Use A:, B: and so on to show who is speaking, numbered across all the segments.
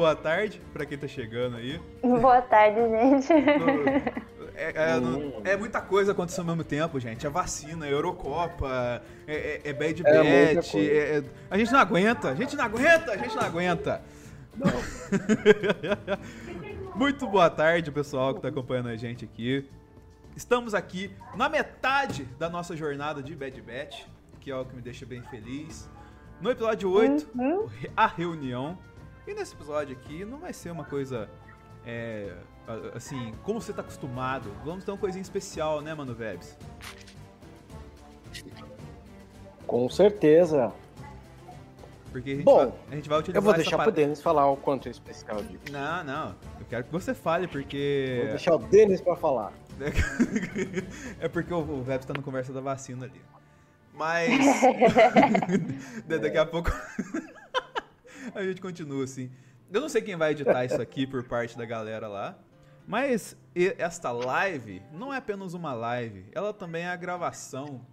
A: Boa tarde pra quem tá chegando aí.
B: Boa tarde, gente.
A: É, é, no- é muita coisa acontecendo ao mesmo tempo, gente. É vacina, é Eurocopa, é, é, é Bad
C: É
A: é- é- a gente não aguenta, a gente não aguenta, a gente não aguenta. Muito boa tarde, pessoal que tá acompanhando a gente aqui. Estamos aqui na metade da nossa jornada de Bad Bet, que é o que me deixa bem feliz. No episódio 8,
B: Uhum.
A: a reunião. E nesse episódio aqui não vai ser uma coisa é, assim, como você tá acostumado. Vamos ter uma coisinha especial, né, Mano Vebs?
C: Com certeza.
A: Porque a gente,
C: Bom,
A: vai, a gente vai utilizar
C: Eu vou deixar pro Denis falar o quanto é especial disso.
A: Não, não. Eu quero que você fale, porque.
C: Vou deixar o Denis pra falar.
A: é porque o, Vebs tá no conversa da vacina ali. Mas. Da- Daqui a pouco. a gente continua assim. Eu não sei quem vai editar isso aqui por parte da galera lá. Mas esta live não é apenas uma live, ela também é a gravação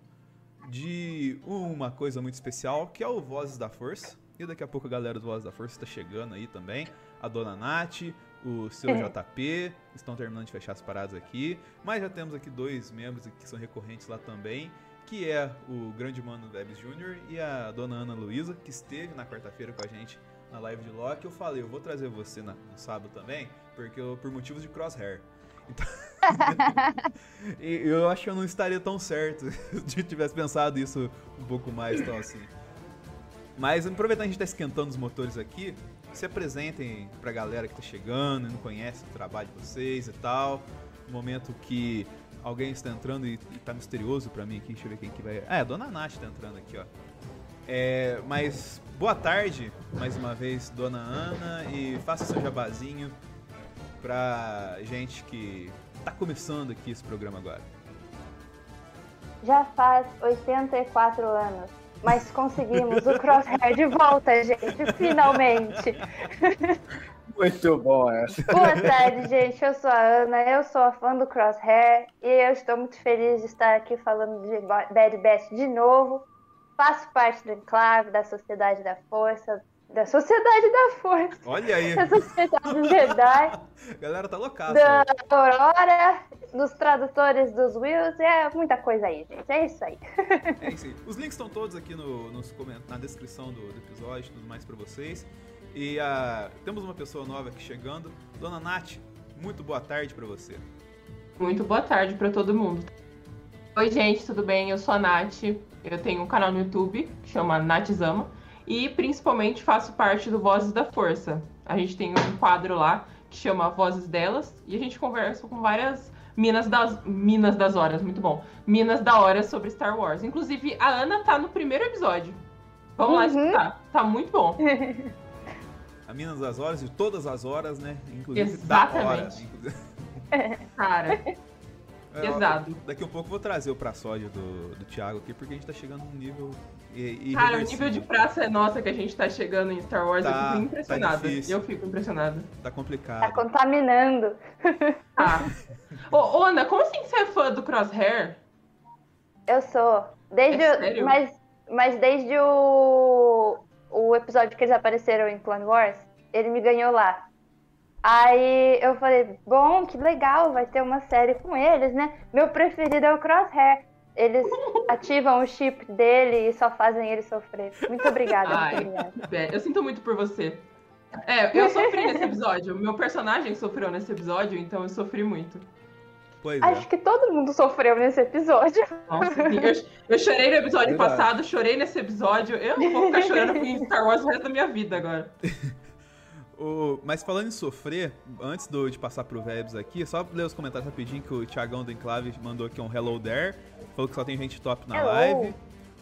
A: de uma coisa muito especial, que é o Vozes da Força. E daqui a pouco a galera do Vozes da Força está chegando aí também. A Dona Nath, o seu JP, estão terminando de fechar as paradas aqui. Mas já temos aqui dois membros que são recorrentes lá também, que é o grande mano Debs Jr. e a Dona Ana Luísa, que esteve na quarta-feira com a gente na live de Loki. Eu falei, eu vou trazer você na- no sábado também, porque eu, por motivos de crosshair. Então... Eu acho que eu não estaria tão certo se eu tivesse pensado isso um pouco mais, então assim. Mas aproveitando que a gente tá esquentando os motores aqui, se apresentem pra galera que tá chegando e não conhece o trabalho de vocês e tal. No momento que alguém está entrando e, e tá misterioso pra mim aqui, deixa eu ver quem que vai. É, a Dona Nath tá entrando aqui, ó. É, mas boa tarde, mais uma vez, Dona Ana, e faça seu jabazinho pra gente que tá começando aqui esse programa agora.
B: Já faz 84 anos, mas conseguimos o crosshair de volta, gente, finalmente.
C: Muito bom essa.
B: Boa tarde, gente. Eu sou a Ana, eu sou a fã do crosshair e eu estou muito feliz de estar aqui falando de Ba- Bad Batch de novo. Faço parte do Enclave, da Sociedade da Força, da Sociedade da Força,
A: Olha aí,
B: da Sociedade dos Jedi.
A: a galera tá loucaça.
B: da
A: hoje.
B: Aurora, dos tradutores dos Wills, é muita coisa aí, gente. É isso aí.
A: É isso aí. Os links estão todos aqui no, nos na descrição do, do episódio tudo mais pra vocês. E ah, temos uma pessoa nova aqui chegando. Dona Nath, muito boa tarde pra você.
D: Muito boa tarde para todo mundo. Oi, gente, tudo bem? Eu sou a Nath. Eu tenho um canal no YouTube que chama Natzama e principalmente faço parte do Vozes da Força. A gente tem um quadro lá que chama Vozes Delas e a gente conversa com várias minas das minas das horas, muito bom. Minas da hora sobre Star Wars. Inclusive a Ana tá no primeiro episódio. Vamos lá
B: Uhum.
D: escutar. Tá muito bom.
A: A Minas das Horas, de todas as horas, né? Inclusive da hora.
D: Exatamente.
A: Inclusive-
D: Cara,
A: É,
D: Pesado.
A: Daqui a pouco eu vou trazer o pra sódio do, do Thiago aqui, porque a gente tá chegando num nível
D: cara, o nível de praça é nossa que a gente tá chegando em Star Wars,
A: Tá-
D: eu
A: tá
D: fico impressionada.
A: difícil.
D: eu fico impressionada.
A: Tá complicado.
B: Tá contaminando.
D: Tá. Ô, ô, Ana, como assim você é fã do Crosshair?
B: Eu sou. Desde
D: É
B: o-
D: sério?
B: mas, mas desde o, o episódio que eles apareceram em Clone Wars, ele me ganhou lá. Aí eu falei, bom, que legal, vai ter uma série com eles, né? Meu preferido é o Crosshair. Eles ativam o chip dele e só fazem ele sofrer. Muito obrigada,
D: Ai.
B: muito obrigada.
D: É, Eu sinto muito por você. É, eu sofri nesse episódio. Meu personagem sofreu nesse episódio, então eu sofri muito.
A: Pois é.
B: Acho que todo mundo sofreu nesse episódio.
D: Nossa, sim, eu, eu chorei no episódio
C: Verdade.
D: passado, chorei nesse episódio. Eu não vou ficar chorando em Star Wars o resto da minha vida agora.
A: O- mas falando em sofrer, antes do- de passar pro Vebs aqui, só ler os comentários rapidinho que o Thiagão do Enclave mandou aqui um Hello There. Falou que só tem gente top na
B: Hello.
A: live.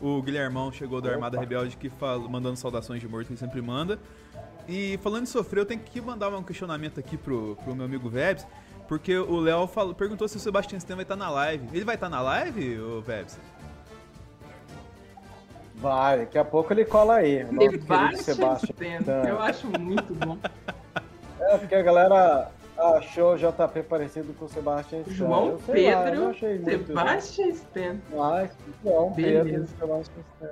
A: O Guilhermão chegou do
C: Opa.
A: Armada Rebelde que falou, mandando saudações de morto, que ele sempre manda. E falando em sofrer, eu tenho que mandar um questionamento aqui pro, pro meu amigo Vebs, porque o Léo perguntou se o Sebastian Stan vai estar na live. Ele vai estar na live, ô Vebs?
C: Vai, daqui a pouco ele cola aí. O nosso querido
D: Debate
C: Sebastião.
D: Eu acho muito bom.
C: É, porque a galera achou o JP parecido com o Sebastião Stan.
D: João
C: Eu lá, eu
D: Pedro,
C: não achei muito,
D: Sebastian Stan.
C: Mas, João Pedro
D: Beleza.
C: Sebastião Stan.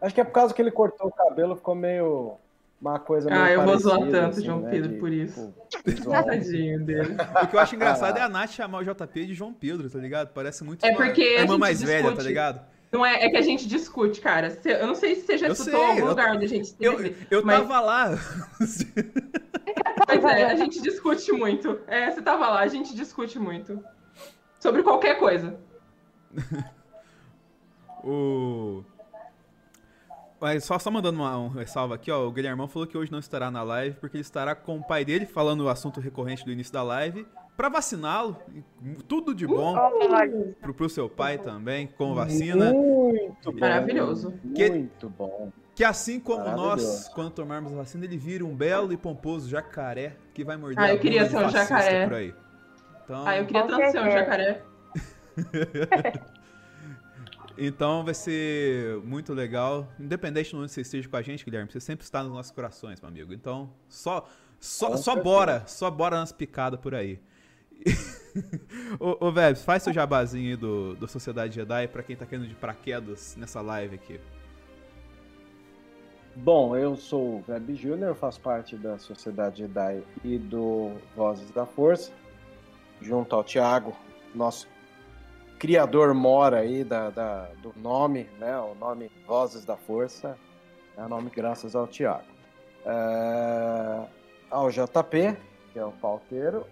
C: Acho que é por causa que ele cortou o cabelo, ficou meio. Uma coisa meio
D: Ah, eu vou zoar tanto
C: assim,
D: João
C: né,
D: Pedro
C: de,
D: por isso.
C: tipo.
D: Tadinho dele.
A: O que eu acho engraçado é a Nath chamar o JP de João Pedro, tá ligado? Parece muito
D: É
A: uma
D: porque a
A: irmã
D: gente
A: mais velha, tá ligado?
D: Não é, é que a gente discute, cara. Eu não sei se você já
A: Eu
D: escutou
A: sei,
D: algum
A: eu-
D: lugar onde a gente
A: Eu,
D: esteve.
A: eu
D: mas-
A: tava lá.
D: Pois é, a gente discute muito. É, você tava lá, a gente discute muito. Sobre qualquer coisa.
A: o. Só, só mandando uma, um ressalva aqui, ó. O Guilhermão falou que hoje não estará na live porque ele estará com o pai dele, falando o assunto recorrente do início da live, pra vaciná-lo. Tudo de bom pro, pro seu pai também, com vacina.
C: Muito bom.
D: Maravilhoso.
A: Que-
C: Muito bom.
A: Que assim como nós, quando tomarmos a vacina, ele vira um belo e pomposo jacaré que vai morder
D: Ah, eu queria ser um jacaré.
A: por aí. Então,
D: Ah, eu queria tanto ser um jacaré.
A: então vai ser muito legal. Independente de onde você esteja com a gente, Guilherme, você sempre está nos nossos corações, meu amigo. Então, só, só, só bora, só bora nas picadas por aí. Ô, ô Vebs, faz seu jabazinho aí do, do Sociedade Jedi pra quem tá querendo de paraquedas nessa live aqui.
C: Bom, eu sou o Web Júnior, faço parte da Sociedade Jedi e do Vozes da Força, junto ao Thiago, nosso criador mora aí da, da- do nome, né? O nome Vozes da Força é o nome graças ao Thiago. É, ao JP, que é o pauteiro,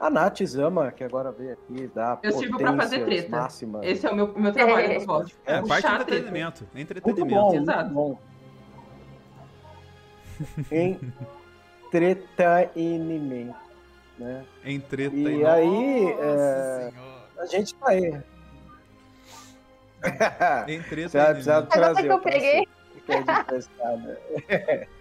C: a Nath Zama, que agora veio aqui dar
D: Eu sirvo pra fazer treta.
C: máximas.
D: Esse é o meu, meu trabalho
B: É.
D: no voz.
A: É, parte do
D: a treta.
A: entretenimento. É
C: Muito
A: entretenimento.
C: bom,
D: Exato.
C: muito bom. Entretenimento, né?
A: Em treta
C: E aí, é, a gente tá aí.
A: Em
C: Você vai precisar
A: entretenimento.
C: trazer
B: que eu peguei.
C: que é de testar, né?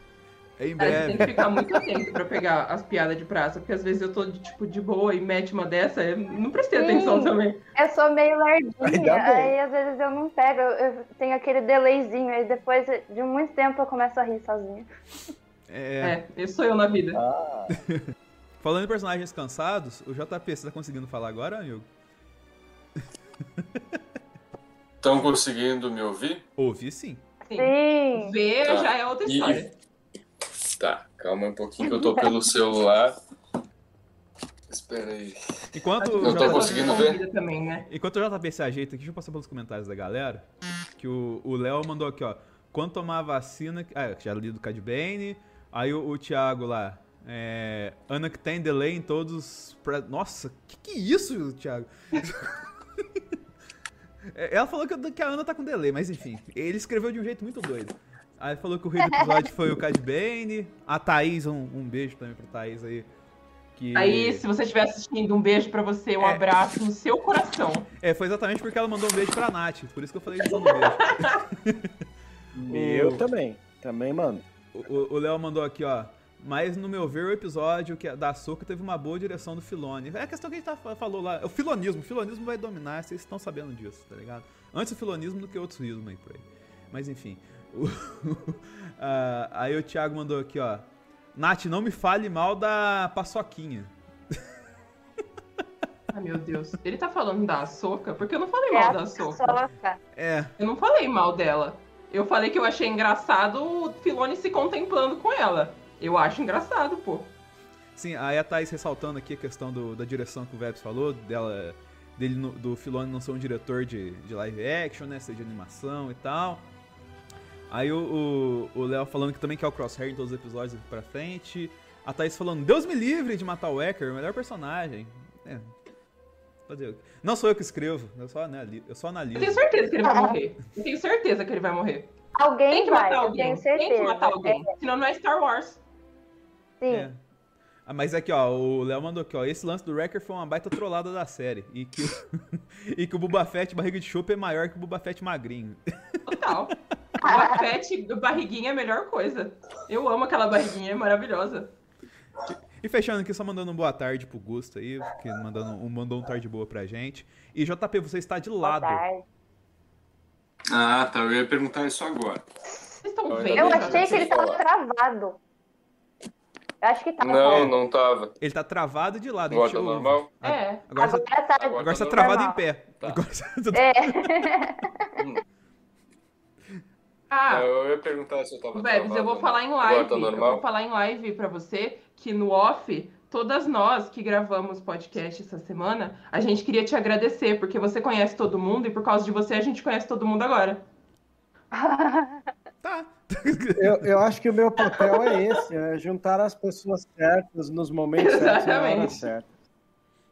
A: Em
D: A gente tem
A: breve.
D: que ficar muito atento pra pegar as piadas de praça, porque às vezes eu tô de, tipo, de boa e mete uma dessa, eu não prestei
B: Sim.
D: atenção também.
B: Eu sou meio lardinha,
C: bem.
B: aí às vezes eu não pego, eu tenho aquele delayzinho, aí depois de muito tempo eu começo a rir sozinha.
A: É,
D: É, esse sou eu na vida.
C: Ah,
A: Falando em personagens cansados, o JP, você tá conseguindo falar agora, amigo?
E: Estão conseguindo me ouvir?
A: Ouvi sim.
D: Sim.
B: Sim.
D: Ver
E: Tá.
D: já é outra
E: E-
D: história.
E: Tá, calma um pouquinho que eu tô pelo celular. Espera aí.
A: Enquanto
E: Não tô conseguindo ver.
D: Vida Também, né?
A: Enquanto o JP se ajeita aqui, deixa eu passar pelos comentários da galera. Que o o Léo mandou aqui, ó. Quando tomar a vacina. Ah, já li do Cad Bane. Aí o, o Thiago lá. É, Ana que tem delay em todos. os pre- Nossa, que que é isso, Thiago? É, Ela falou que, que a Ana tá com delay, mas enfim. Ele escreveu de um jeito muito doido. Aí falou que o rei do episódio foi o Cad Bane. A Thaís, um, um beijo também pra Thaís aí. Que...
D: Aí, se você estiver assistindo, um beijo pra você, um
A: É.
D: abraço no seu coração.
A: É, foi exatamente porque ela mandou um beijo pra Nath. Por isso que eu falei de um beijo.
C: eu também. Também, mano.
A: O- Léo mandou aqui, ó. Mas, no meu ver, o episódio que é da Soca teve uma boa direção do Filone. É a questão que a gente tá, falou lá. O filonismo. O filonismo vai dominar, vocês estão sabendo disso, tá ligado? Antes o filonismo do que outros ismos aí por aí. Mas, enfim. Ah, aí o Thiago mandou aqui, ó. Nath, não me fale mal da paçoquinha.
D: Ai, meu Deus. Ele tá falando da Soca? Porque eu não falei
B: É
D: mal da Soca.
A: É,
D: Eu não falei mal dela. Eu falei que eu achei engraçado o Filone se contemplando com ela. Eu acho engraçado, pô.
A: sim, aí a Thaís ressaltando aqui a questão do- da direção que o Vebs falou, dela, dele no- do Filoni não ser um diretor de, de live action, né? Ser de animação e tal. Aí o Léo falando que também quer o Crosshair em todos os episódios daqui pra frente. A Thaís falando, Deus me livre de matar o Ecker, o melhor personagem. É. Fazer? Não sou eu que escrevo, eu só, anali- eu só
D: Eu
A: analiso.
D: tenho certeza que ele vai morrer. Eu tenho certeza que ele vai morrer.
B: Alguém
D: Tem que
B: vai,
D: matar
B: eu
D: alguém. Tem que matar alguém. Senão não é Star Wars.
B: Sim.
A: É. Ah, mas aqui, ó, o Léo mandou aqui, ó. Esse lance do Wrecker foi uma baita trollada da série. E que, e que o Boba Fett barriga de chope é maior que o Boba Fett magrinho.
D: Total. O Fett, barriguinha é a melhor coisa. Eu amo aquela barriguinha, é maravilhosa.
A: E fechando aqui, só mandando um boa tarde pro Gusto aí, que mandando, um, mandou um tarde boa pra gente. E JP, você está de
B: Boa
A: lado.
B: tarde.
E: Ah, tá. Eu ia perguntar isso agora.
D: Vocês estão
E: Eu
D: vendo?
B: Eu achei que ele
E: sei
B: tava
E: falar.
B: travado. Eu acho que tava.
E: Não, não tava.
A: Ele tá travado de lado. a
E: Agora
A: gente
E: tá
A: ouve.
E: normal?
D: É.
A: Agora, você,
B: Agora tá.
E: Agora
A: agora você tá
E: tá
A: travado
B: normal.
A: em pé.
E: Tá.
A: Agora você tá-
B: É.
D: Ah,
E: Eu ia perguntar se eu tava
D: Vebs, eu
E: travado
D: vou
E: ou
D: falar em
E: Agora
D: live.
E: tá
D: Eu
E: normal?
D: vou falar em live pra você que no off, todas nós que gravamos podcast essa semana, a gente queria te agradecer, porque você conhece todo mundo e por causa de você a gente conhece todo mundo agora.
A: Tá.
C: Eu, eu acho que o meu papel é esse, é juntar as pessoas certas nos momentos certos e na hora
D: Exatamente.
C: certa.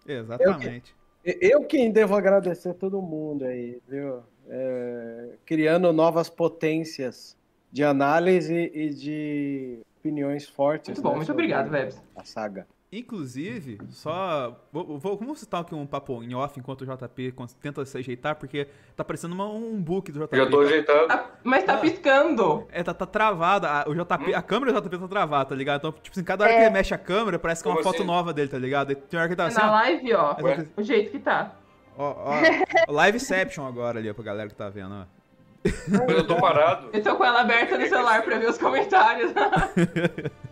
A: Exatamente.
C: E- Eu quem devo agradecer todo mundo aí, viu? É, criando novas potências de análise e de opiniões fortes.
D: Muito bom,
C: né,
D: muito obrigado, Vebs.
C: A saga.
A: Inclusive, só. Vou, vou, vamos citar aqui um papo em off enquanto o JP tenta se ajeitar, porque tá parecendo uma- um book do JP.
E: Já tô ajeitado.
D: Ah, mas tá
A: Ah.
D: piscando.
A: É, tá, tá travada. A, o JP, a câmera do JP tá travada, tá ligado? Então, tipo assim, cada hora
B: É.
A: que ele mexe a câmera, parece que é uma
E: Como
A: foto
E: assim?
A: nova dele, tá ligado? E Tem hora que tá assim,
D: Na
A: ó.
D: live, ó,
E: Ué?
D: o jeito que tá.
A: Ó, ó, Liveception agora ali, ó, pra galera que tá vendo, ó.
E: Mas eu tô parado.
D: Eu tô com ela aberta no celular pra ver os comentários.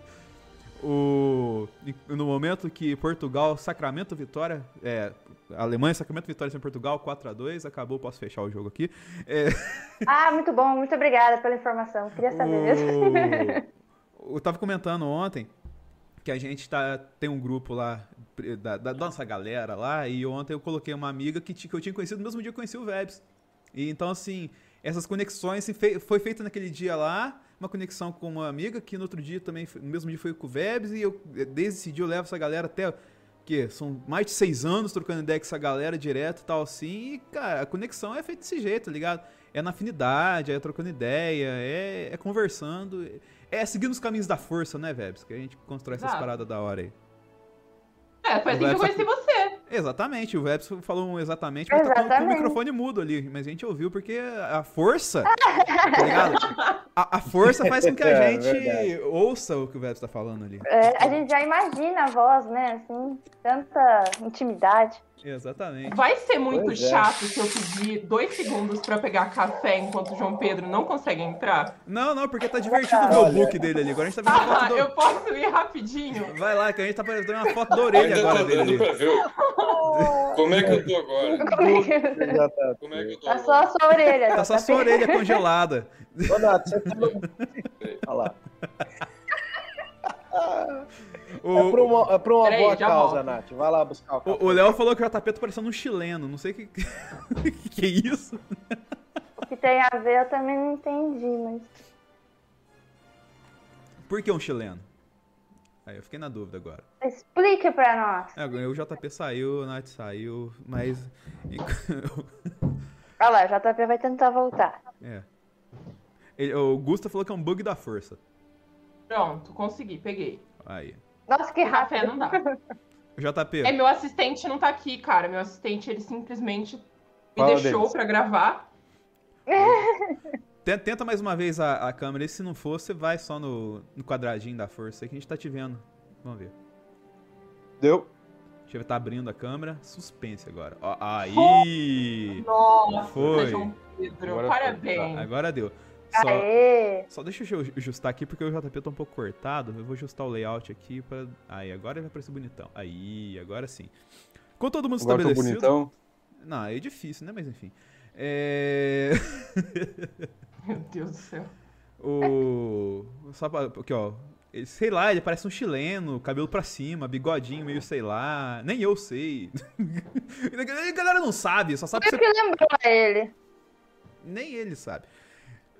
A: O, no momento que Portugal, Sacramento, Vitória, é, Alemanha, Sacramento, Vitória em Portugal, 4x2, acabou, posso fechar o jogo aqui. É,
B: Ah, muito bom, muito obrigada pela informação. Queria saber mesmo.
A: eu tava comentando ontem que a gente tá, tem um grupo lá da, da nossa galera lá, e ontem eu coloquei uma amiga que, que eu tinha conhecido no mesmo dia que eu conheci o Vebs. E então, assim, essas conexões foi feita naquele dia lá, uma conexão com uma amiga que no outro dia também, no mesmo dia foi com o Vebs, e eu, desde esse dia eu levo essa galera até, que são mais de seis anos trocando ideia com essa galera direto e tal, assim, e, cara, a conexão é feita desse jeito, tá ligado? É na afinidade, é trocando ideia, é, é conversando, é seguindo os caminhos da força, né, Vebs? Que a gente constrói essas
D: Exato.
A: paradas da hora aí.
D: É, foi assim que eu conheci você.
A: Exatamente, o Vebs falou um exatamente, mas tá com- com, o
B: Exatamente.
A: microfone mudo ali. Mas a gente ouviu porque a força, tá ligado? A, a força faz com que a
C: É,
A: gente
C: verdade.
A: ouça o que o Vebs tá falando ali.
B: É, a gente já imagina a voz, né? Assim, tanta intimidade.
A: Exatamente.
D: Vai ser muito
C: Pois é.
D: chato se eu pedir dois segundos pra pegar café enquanto o João Pedro não consegue entrar.
A: Não, não, porque tá divertido ver o book dele ali. Agora a gente tá vendo
D: Ah,
A: foto do...
D: eu posso ir rapidinho?
A: Vai lá, que a gente tá vendo uma foto da orelha
E: Ainda
A: agora
E: tô
A: dele
E: dando
A: ali.
E: pra ver. o- Como é que eu tô agora?
B: Como é que...
E: Como é que eu tô
B: Tá só a sua orelha.
A: Tá só a
B: JP.
A: sua orelha congelada.
C: Ô, Nath, você falou... Olha lá. É pra
A: O,
C: uma, é pra uma
D: Peraí,
C: boa causa,
D: volto.
C: Nath. Vai lá buscar o café.
A: o, o Léo falou que o JP tá parecendo um chileno. Não sei o que... que que é isso.
B: O que tem a ver eu também não entendi, mas.
A: Por que um chileno? Aí eu fiquei na dúvida agora.
B: Explique pra nós.
A: É, agora o JP saiu, o Nath saiu, mas.
B: Olha lá, o JP vai tentar voltar.
A: é. Ele- o Gusta falou que é um bug da força.
D: Pronto, consegui, peguei.
A: Aí.
B: Nossa, que
D: Café
B: rápido.
D: não dá.
A: O JP.
D: É, meu assistente não tá aqui, cara. Meu assistente, ele simplesmente me
C: Qual
D: deixou
C: deles?
D: pra gravar.
A: Ten- Tenta mais uma vez a, a câmera e se não for, você vai só no, no quadradinho da força aí que a gente tá te vendo. Vamos ver.
C: Deu.
A: Deixa eu ver, tá abrindo a câmera. Suspense agora. Ó, aí!
D: Nossa,
A: Foi.
D: João Pedro,
C: Agora foi.
D: parabéns.
A: Agora deu. Só,
B: Aê!
A: só deixa eu ajustar aqui porque o JP tá um pouco cortado. Eu vou ajustar o layout aqui pra. Aí, agora ele vai parecer bonitão. Aí, agora sim. Com todo mundo
F: Agora tô
A: estabelecido.
F: bonitão.
A: Não, é difícil, né? Mas enfim. É.
D: Meu Deus do céu.
A: o. Só pra. Aqui, ó. Sei lá, ele parece um chileno, cabelo pra cima, bigodinho meio sei lá. Nem eu sei. a galera não sabe, só sabe você
B: o que lembrou a ele.
A: Nem ele sabe.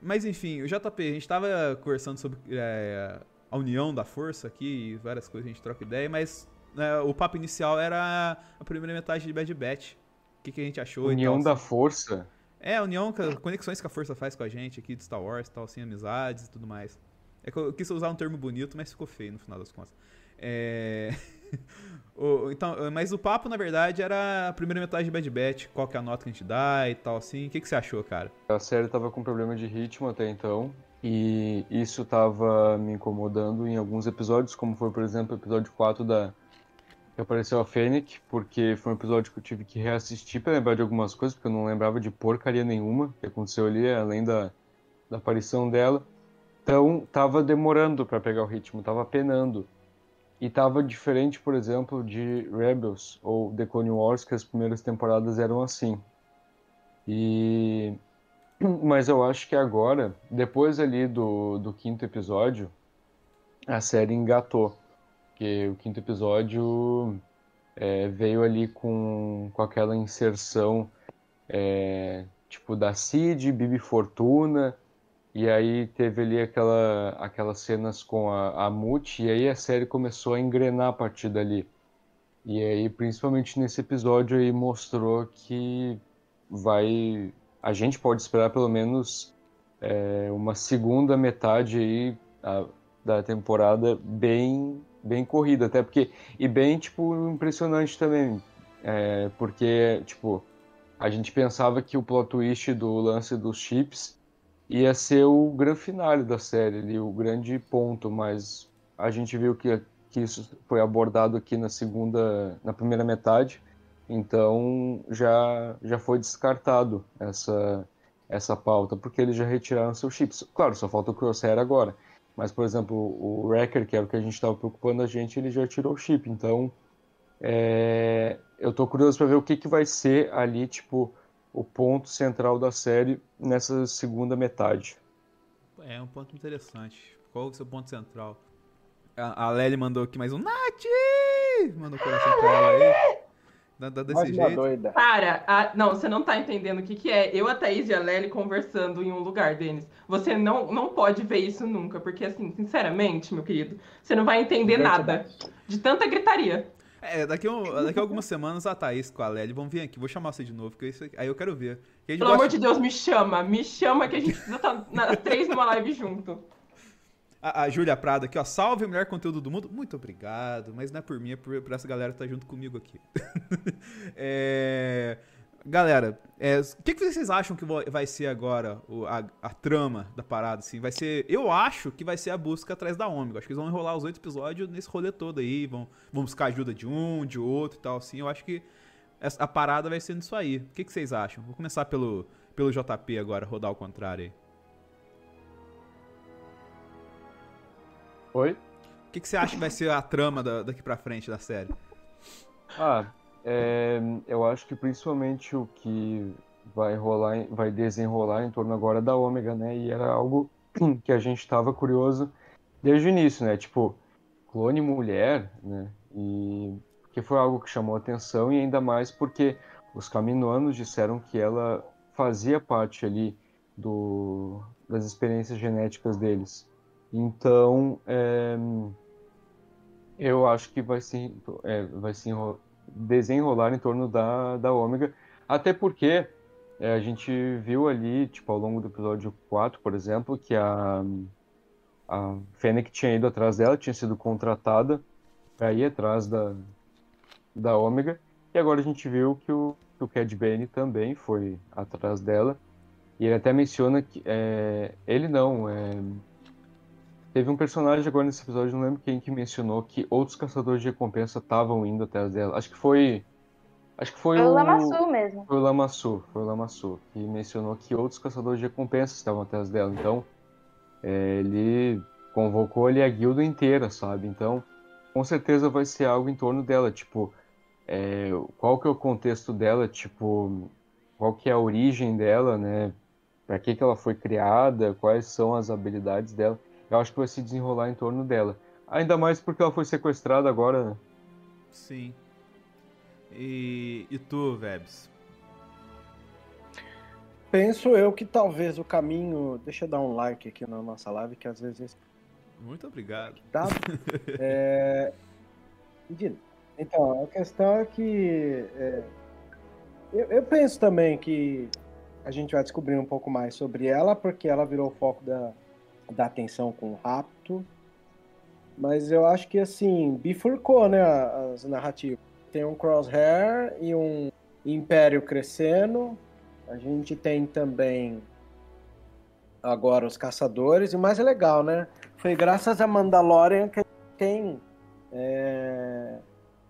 A: Mas enfim, o JP, a gente tava conversando sobre é, a união da força aqui, várias coisas a gente troca ideia, mas né, o papo inicial era a primeira metade de Bad Batch. O que, que a gente achou e
F: União
A: tal,
F: da
A: assim.
F: força.
A: É, a união, conexões que a força faz com a gente aqui de Star Wars e tal, assim, amizades e tudo mais. É que eu quis usar um termo bonito, mas ficou feio no final das contas. É... o- então, mas o papo, na verdade, era a primeira metade de Bad Batch, qual que é a nota que a gente dá e tal, assim. O que, que você achou, cara?
F: A série tava com problema de ritmo até então. E isso tava me incomodando em alguns episódios, como foi, por exemplo, o episódio 4 da. Que apareceu a Fennec, porque foi um episódio que eu tive que reassistir pra lembrar de algumas coisas, porque eu não lembrava de porcaria nenhuma que aconteceu ali, além da, da aparição dela. Então, tava demorando pra pegar o ritmo, tava penando. E tava diferente, por exemplo, de Rebels ou The Clone Wars, que as primeiras temporadas eram assim. E mas eu acho que agora, depois ali do, do quinto episódio, a série engatou. Porque o quinto episódio é, veio ali com, com aquela inserção é, tipo da Cid, Bibi Fortuna, e aí teve ali aquela, aquelas cenas com a, a Mut, e aí a série começou a engrenar a partir dali. E aí, principalmente nesse episódio aí, mostrou que vai. A gente pode esperar pelo menos é, uma segunda metade aí a- da temporada bem, bem corrida, até porque. E bem, tipo, impressionante também. é, porque, tipo, a gente pensava que o plot twist do lance dos chips ia ser o grande finale da série, ali, o grande ponto, mas a gente viu que, que isso foi abordado aqui na segunda, na primeira metade, então já, já foi descartado essa, essa pauta, porque eles já retiraram seus chips. Claro, só falta o Crosshair agora, mas, por exemplo, o Wrecker, que era o que a gente estava preocupando a gente, ele já tirou o chip, então é, eu tô curioso para ver o que, que vai ser ali, tipo, o ponto central da série nessa segunda metade.
A: É um ponto interessante. Qual é o seu ponto central? A, a Lely mandou aqui mais um Nath! Mandou um coração pra ela aí. Dá, dá desse
C: uma
A: jeito.
C: doida.
D: Para, a- não, você não tá entendendo o que que é. Eu, a Thaís e a Lely conversando em um lugar, Denis. Você não, não pode ver isso nunca, porque assim, sinceramente, meu querido, você não vai entender nada de tanta gritaria.
A: É, daqui, um- daqui a algumas semanas a Thaís com a Lely vão vir aqui. Vou chamar você de novo, porque isso, aí eu quero ver.
D: Pelo amor
A: gosta-
D: de Deus, me chama, me chama que a gente precisa estar nas três numa live junto.
A: A, a Júlia Prado aqui, ó. Salve o melhor conteúdo do mundo. Muito obrigado. Mas não é por mim, é por, por essa galera que tá junto comigo aqui. É, Galera, é, o que, que vocês acham que vai ser agora o- a, a trama da parada? Assim? Vai ser. Eu acho que vai ser a busca atrás da Ômega. Acho que eles vão enrolar os oito episódios nesse rolê todo aí. Vão, vão buscar ajuda de um, de outro e tal. Assim. Eu acho que essa- a parada vai ser nisso aí. O que, que vocês acham? Vou começar pelo, pelo JP agora, rodar ao contrário aí.
F: Oi?
A: O que, que você acha que vai ser a trama da- daqui pra frente da série?
F: Ah, é, eu acho que principalmente o que vai rolar, vai desenrolar em torno agora da Ômega, né? E era algo que a gente estava curioso desde o início, né? Tipo, clone mulher, né? E que foi algo que chamou atenção e ainda mais porque os caminoanos disseram que ela fazia parte ali do, das experiências genéticas deles. Então, é, eu acho que vai se, é, vai se desenrolar em torno da, da Ômega, até porque é, a gente viu ali, tipo, ao longo do episódio 4, por exemplo, que a, a Fennec tinha ido atrás dela, tinha sido contratada para ir atrás da, da Ômega, e agora a gente viu que o, que o Cad Bane também foi atrás dela, e ele até menciona que, é, ele não, é, Teve um personagem agora nesse episódio, não lembro quem que mencionou que outros caçadores de recompensa estavam indo atrás dela. Acho que foi. Acho que foi
B: É o
F: o.
B: Lamassu mesmo.
F: Foi o Lamassu, foi o Lamassu, que mencionou que outros caçadores de recompensa estavam atrás dela. Então, é, ele convocou ali a guilda inteira, sabe? Então, com certeza vai ser algo em torno dela. Tipo, é, qual que é o contexto dela, tipo, qual que é a origem dela, né? Para que que ela foi criada, quais são as habilidades dela. Eu acho que vai se desenrolar em torno dela. Ainda mais porque ela foi sequestrada agora, né?
A: Sim. E, e tu, Vebs?
C: Penso eu que talvez o caminho. Deixa eu dar um like aqui na nossa live, que às vezes.
A: Muito obrigado.
C: Tá? é... Então, a questão é que. É... Eu, eu penso também que a gente vai descobrir um pouco mais sobre ela, porque ela virou o foco da, da atenção com o rapto. Mas eu acho que, assim, bifurcou, né, as narrativas. Tem um Crosshair e um Império crescendo. A gente tem também agora os Caçadores. E o mais legal, né? Foi graças a Mandalorian que tem é,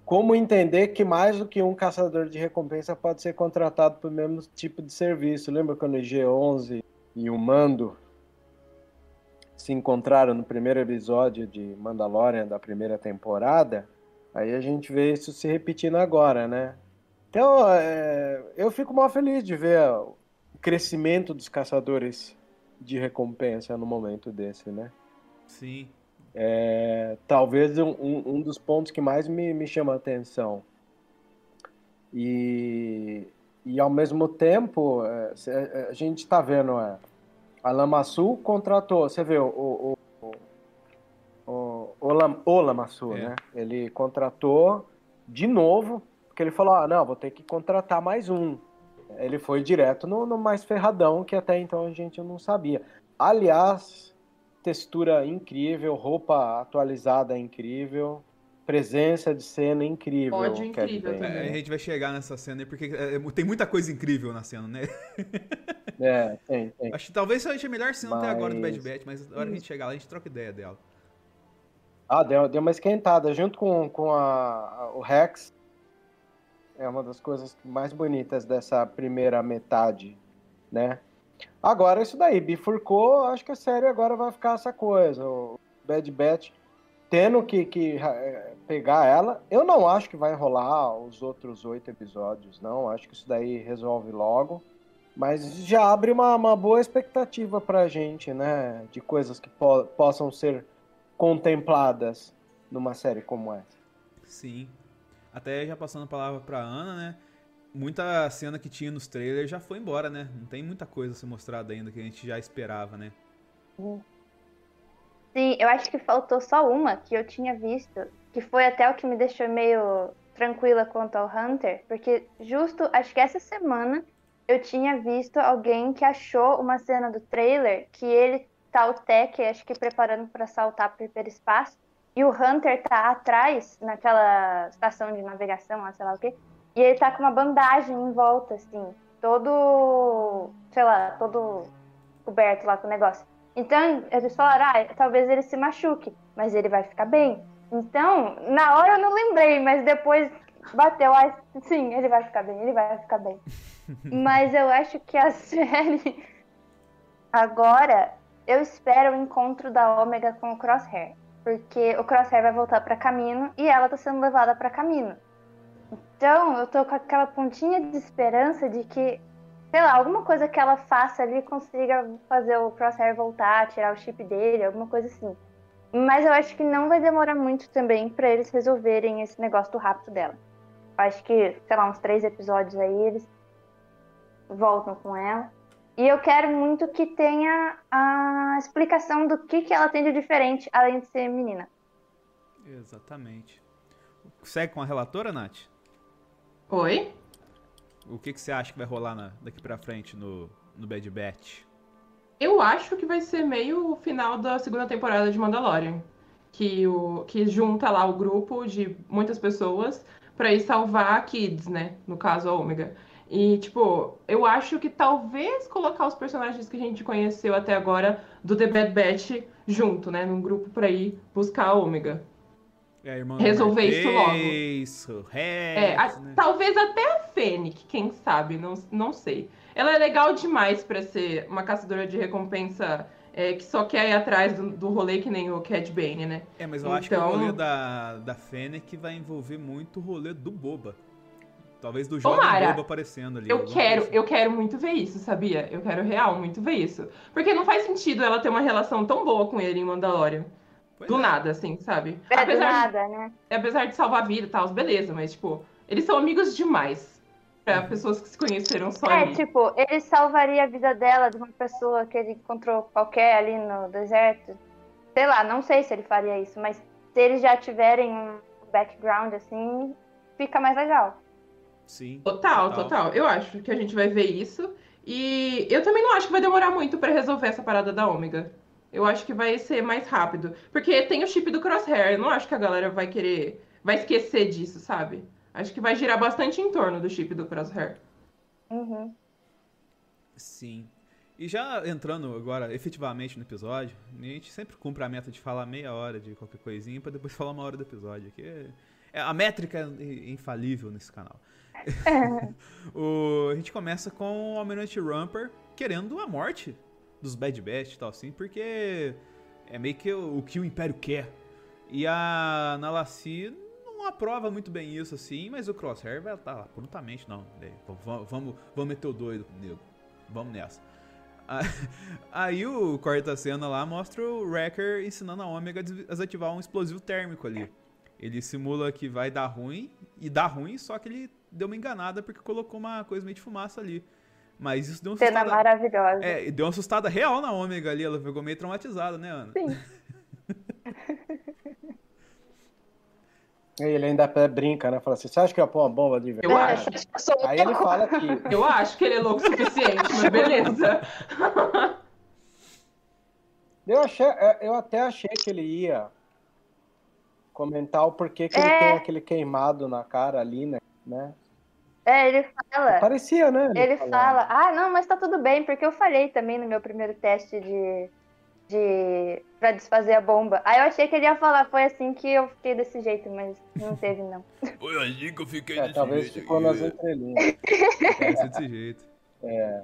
C: como entender que mais do que um caçador de recompensa pode ser contratado para o mesmo tipo de serviço. Lembra quando o G11 e o Mando se encontraram no primeiro episódio de Mandalorian da primeira temporada, aí a gente vê isso se repetindo agora, né? Então, é, eu fico mal feliz de ver o crescimento dos caçadores de recompensa no momento desse, né?
A: Sim.
C: É, talvez um, um, dos pontos que mais me, me chama a atenção. E, e ao mesmo tempo, é, é a gente está vendo, é, a Lamaçu contratou, você vê, o, o, o, o, o Lamaçu, é. né? Ele contratou de novo, porque ele falou, ah, não, vou ter que contratar mais um. Ele foi direto no, no mais ferradão, que até então a gente não sabia. Aliás, textura incrível, roupa atualizada incrível presença de cena incrível.
D: Pode incrível também.
A: É, a gente vai chegar nessa cena aí, porque é, tem muita coisa incrível na cena, né?
C: É, tem, tem.
A: Acho que talvez seja a melhor cena mas... até agora do Bad Batch, mas na hora que a gente chegar lá, a gente troca ideia dela.
C: Ah, deu, deu uma esquentada. Junto com, com a, a, o Rex, é uma das coisas mais bonitas dessa primeira metade, né? Agora, isso daí, bifurcou, acho que a série agora vai ficar essa coisa. O Bad Batch tendo que, que é, pegar ela. Eu não acho que vai rolar os outros oito episódios, não. Acho que isso daí resolve logo. Mas já abre uma, uma boa expectativa pra gente, né? De coisas que po possam ser contempladas numa série como essa.
A: Sim. Até já passando a palavra pra Ana, né? Muita cena que tinha nos trailers já foi embora, né? Não tem muita coisa a ser mostrada ainda que a gente já esperava, né?
B: Sim, eu acho que faltou só uma que eu tinha visto, que foi até o que me deixou meio tranquila quanto ao Hunter, porque justo, acho que essa semana eu tinha visto alguém que achou uma cena do trailer que ele tá o Tech, acho que preparando para saltar pro hiperespaço, e o Hunter tá atrás, naquela estação de navegação, lá, sei lá o quê, e ele tá com uma bandagem em volta, assim, todo, sei lá, todo coberto lá com o negócio. Então, eles falaram, ah, talvez ele se machuque, mas ele vai ficar bem. Então, na hora eu não lembrei, mas depois bateu, ah, sim, ele vai ficar bem, ele vai ficar bem. mas eu acho que a série agora, eu espero o encontro da Ômega com o Crosshair, porque o Crosshair vai voltar para Caminho e ela tá sendo levada para Caminho. Então, eu tô com aquela pontinha de esperança de que sei lá, alguma coisa que ela faça ali consiga fazer o Crosshair voltar, tirar o chip dele, alguma coisa assim. Mas eu acho que não vai demorar muito também para eles resolverem esse negócio do rapto dela. Eu acho que, sei lá, uns três episódios aí eles voltam com ela. E eu quero muito que tenha a explicação do que, que ela tem de diferente, além de ser menina.
A: Exatamente. Segue com a relatora, Nath?
D: Oi?
A: O que, que você acha que vai rolar na, daqui pra frente no, no Bad Batch?
D: Eu acho que vai ser meio o final da segunda temporada de Mandalorian. Que, o, que junta lá o grupo de muitas pessoas para ir salvar a Kids, né? No caso, a Ômega. E, tipo, eu acho que talvez colocar os personagens que a gente conheceu até agora do The Bad Batch junto, né? Num grupo para ir buscar a Ômega.
A: É,
D: resolver isso logo.
A: Isso,
D: é, a, né? Talvez até a Fênix, quem sabe, não, não sei. Ela é legal demais para ser uma caçadora de recompensa é, que só quer ir atrás do, do rolê que nem o Cad Bane, né?
A: É, mas eu então... acho que o então rolê da, da Fennec vai envolver muito o rolê do Boba. Talvez do jovem
D: Tomara.
A: Boba aparecendo ali.
D: Eu quero,
A: coisa.
D: eu quero muito ver isso, sabia? Eu quero real muito ver isso. Porque não faz sentido ela ter uma relação tão boa com ele em Mandalorian.
A: Pois
D: Do
A: é.
D: nada, assim, sabe?
B: É, do
D: apesar,
B: nada, né?
D: De, apesar de salvar a vida e tal, beleza, mas, tipo, eles são amigos demais. Pra pessoas que se conheceram só
B: É,
D: ali.
B: tipo, ele salvaria a vida dela de uma pessoa que ele encontrou qualquer ali no deserto. Sei lá, não sei se ele faria isso, mas se eles já tiverem um background assim, fica mais legal.
A: Sim.
D: Total, total. Eu acho que a gente vai ver isso. E eu também não acho que vai demorar muito pra resolver essa parada da Ômega. Eu acho que vai ser mais rápido. Porque tem o chip do Crosshair. Eu não acho que a galera vai querer. Vai esquecer disso, sabe? Acho que vai girar bastante em torno do chip do Crosshair.
B: Uhum.
A: Sim. E já entrando agora efetivamente no episódio, a gente sempre cumpre a meta de falar meia hora de qualquer coisinha pra depois falar uma hora do episódio. Que é- é, a métrica é infalível nesse canal. O- a gente começa com o Almirante Rumper querendo a morte dos Bad Batch e tal assim, porque é meio que o, o que o Império quer. E a Nalassi não aprova muito bem isso assim, mas o Crosshair vai estar lá prontamente, não. é, vamos, vamos, meter o doido, nego. Vamos nessa. Aí o quarta cena lá mostra o Wrecker ensinando a Ômega a des- desativar um explosivo térmico ali. Ele simula que vai dar ruim, e dá ruim, só que ele deu uma enganada porque colocou uma coisa meio de fumaça ali. Mas isso deu uma
B: Cena
A: assustada.
B: maravilhosa.
A: É, e deu uma assustada real na Ômega ali, ela ficou meio traumatizada, né, Ana?
B: Sim.
C: E ele ainda brinca, né? Fala assim, você acha que eu ia pôr uma bomba de
D: Eu
C: verdade?
D: acho.
B: Eu sou
C: Aí ele fala que
D: Eu acho que ele é louco o suficiente, mas beleza.
C: Eu, achei, é, eu até achei que ele ia comentar o porquê que ele
B: É.
C: tem aquele queimado na cara ali, né?
B: É, ele fala.
C: Parecia, né?
B: Ele
C: falando.
B: fala, ah, não, mas tá tudo bem, porque eu falhei também no meu primeiro teste de. de. pra desfazer a bomba. Aí eu achei que ele ia falar, foi assim que eu fiquei desse jeito, mas não teve, não.
A: Foi assim que eu fiquei
C: É, talvez ficou nas entrelinhas.
A: Deve ser desse jeito.
C: É,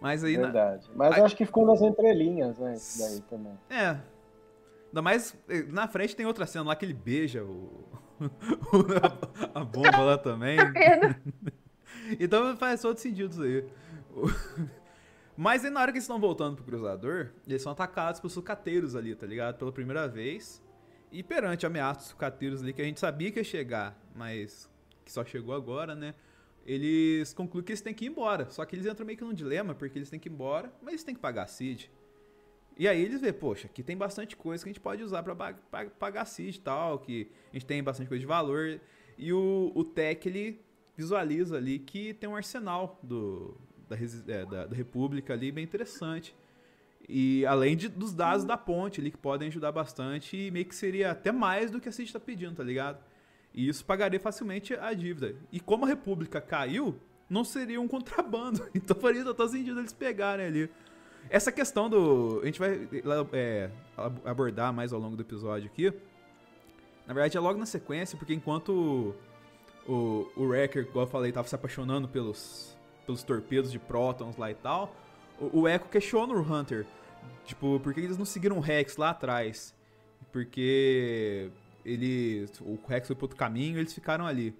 A: Mas aí, na-
C: verdade. Mas
A: Aí-
C: eu acho que ficou nas entrelinhas, né? Isso daí também.
A: é. Ainda mais, eh, na frente tem outra cena lá que ele beija o, a, a bomba lá também. Então faz todo sentido isso aí. Mas aí na hora que eles estão voltando pro cruzador, eles são atacados pelos sucateiros ali, tá ligado? Pela primeira vez. E perante a ameaça dos sucateiros ali, que a gente sabia que ia chegar, mas que só chegou agora, né? Eles concluem que eles têm que ir embora. Só que eles entram meio que num dilema, porque eles têm que ir embora, mas eles têm que pagar a CID. E aí eles vê, poxa, aqui tem bastante coisa que a gente pode usar pra pa- pa- pagar CID e tal, que a gente tem bastante coisa de valor. E o, o Tech, ele visualiza ali que tem um arsenal do, da, é, da, da República ali bem interessante. E além de, dos dados da ponte ali, que podem ajudar bastante, e meio que seria até mais do que a CID tá pedindo, tá ligado? E isso pagaria facilmente a dívida. E como a República caiu, não seria um contrabando. Então faria total sentido eles pegarem ali. Essa questão do. A gente vai é, abordar mais ao longo do episódio aqui. Na verdade, é logo na sequência, porque enquanto o, o Wrecker, igual eu falei, tava se apaixonando pelos, pelos torpedos de prótons lá e tal, o, o Echo questiona o Hunter. Tipo, por que eles não seguiram o Rex lá atrás? Porque ele. O Rex foi pro outro caminho e eles ficaram ali.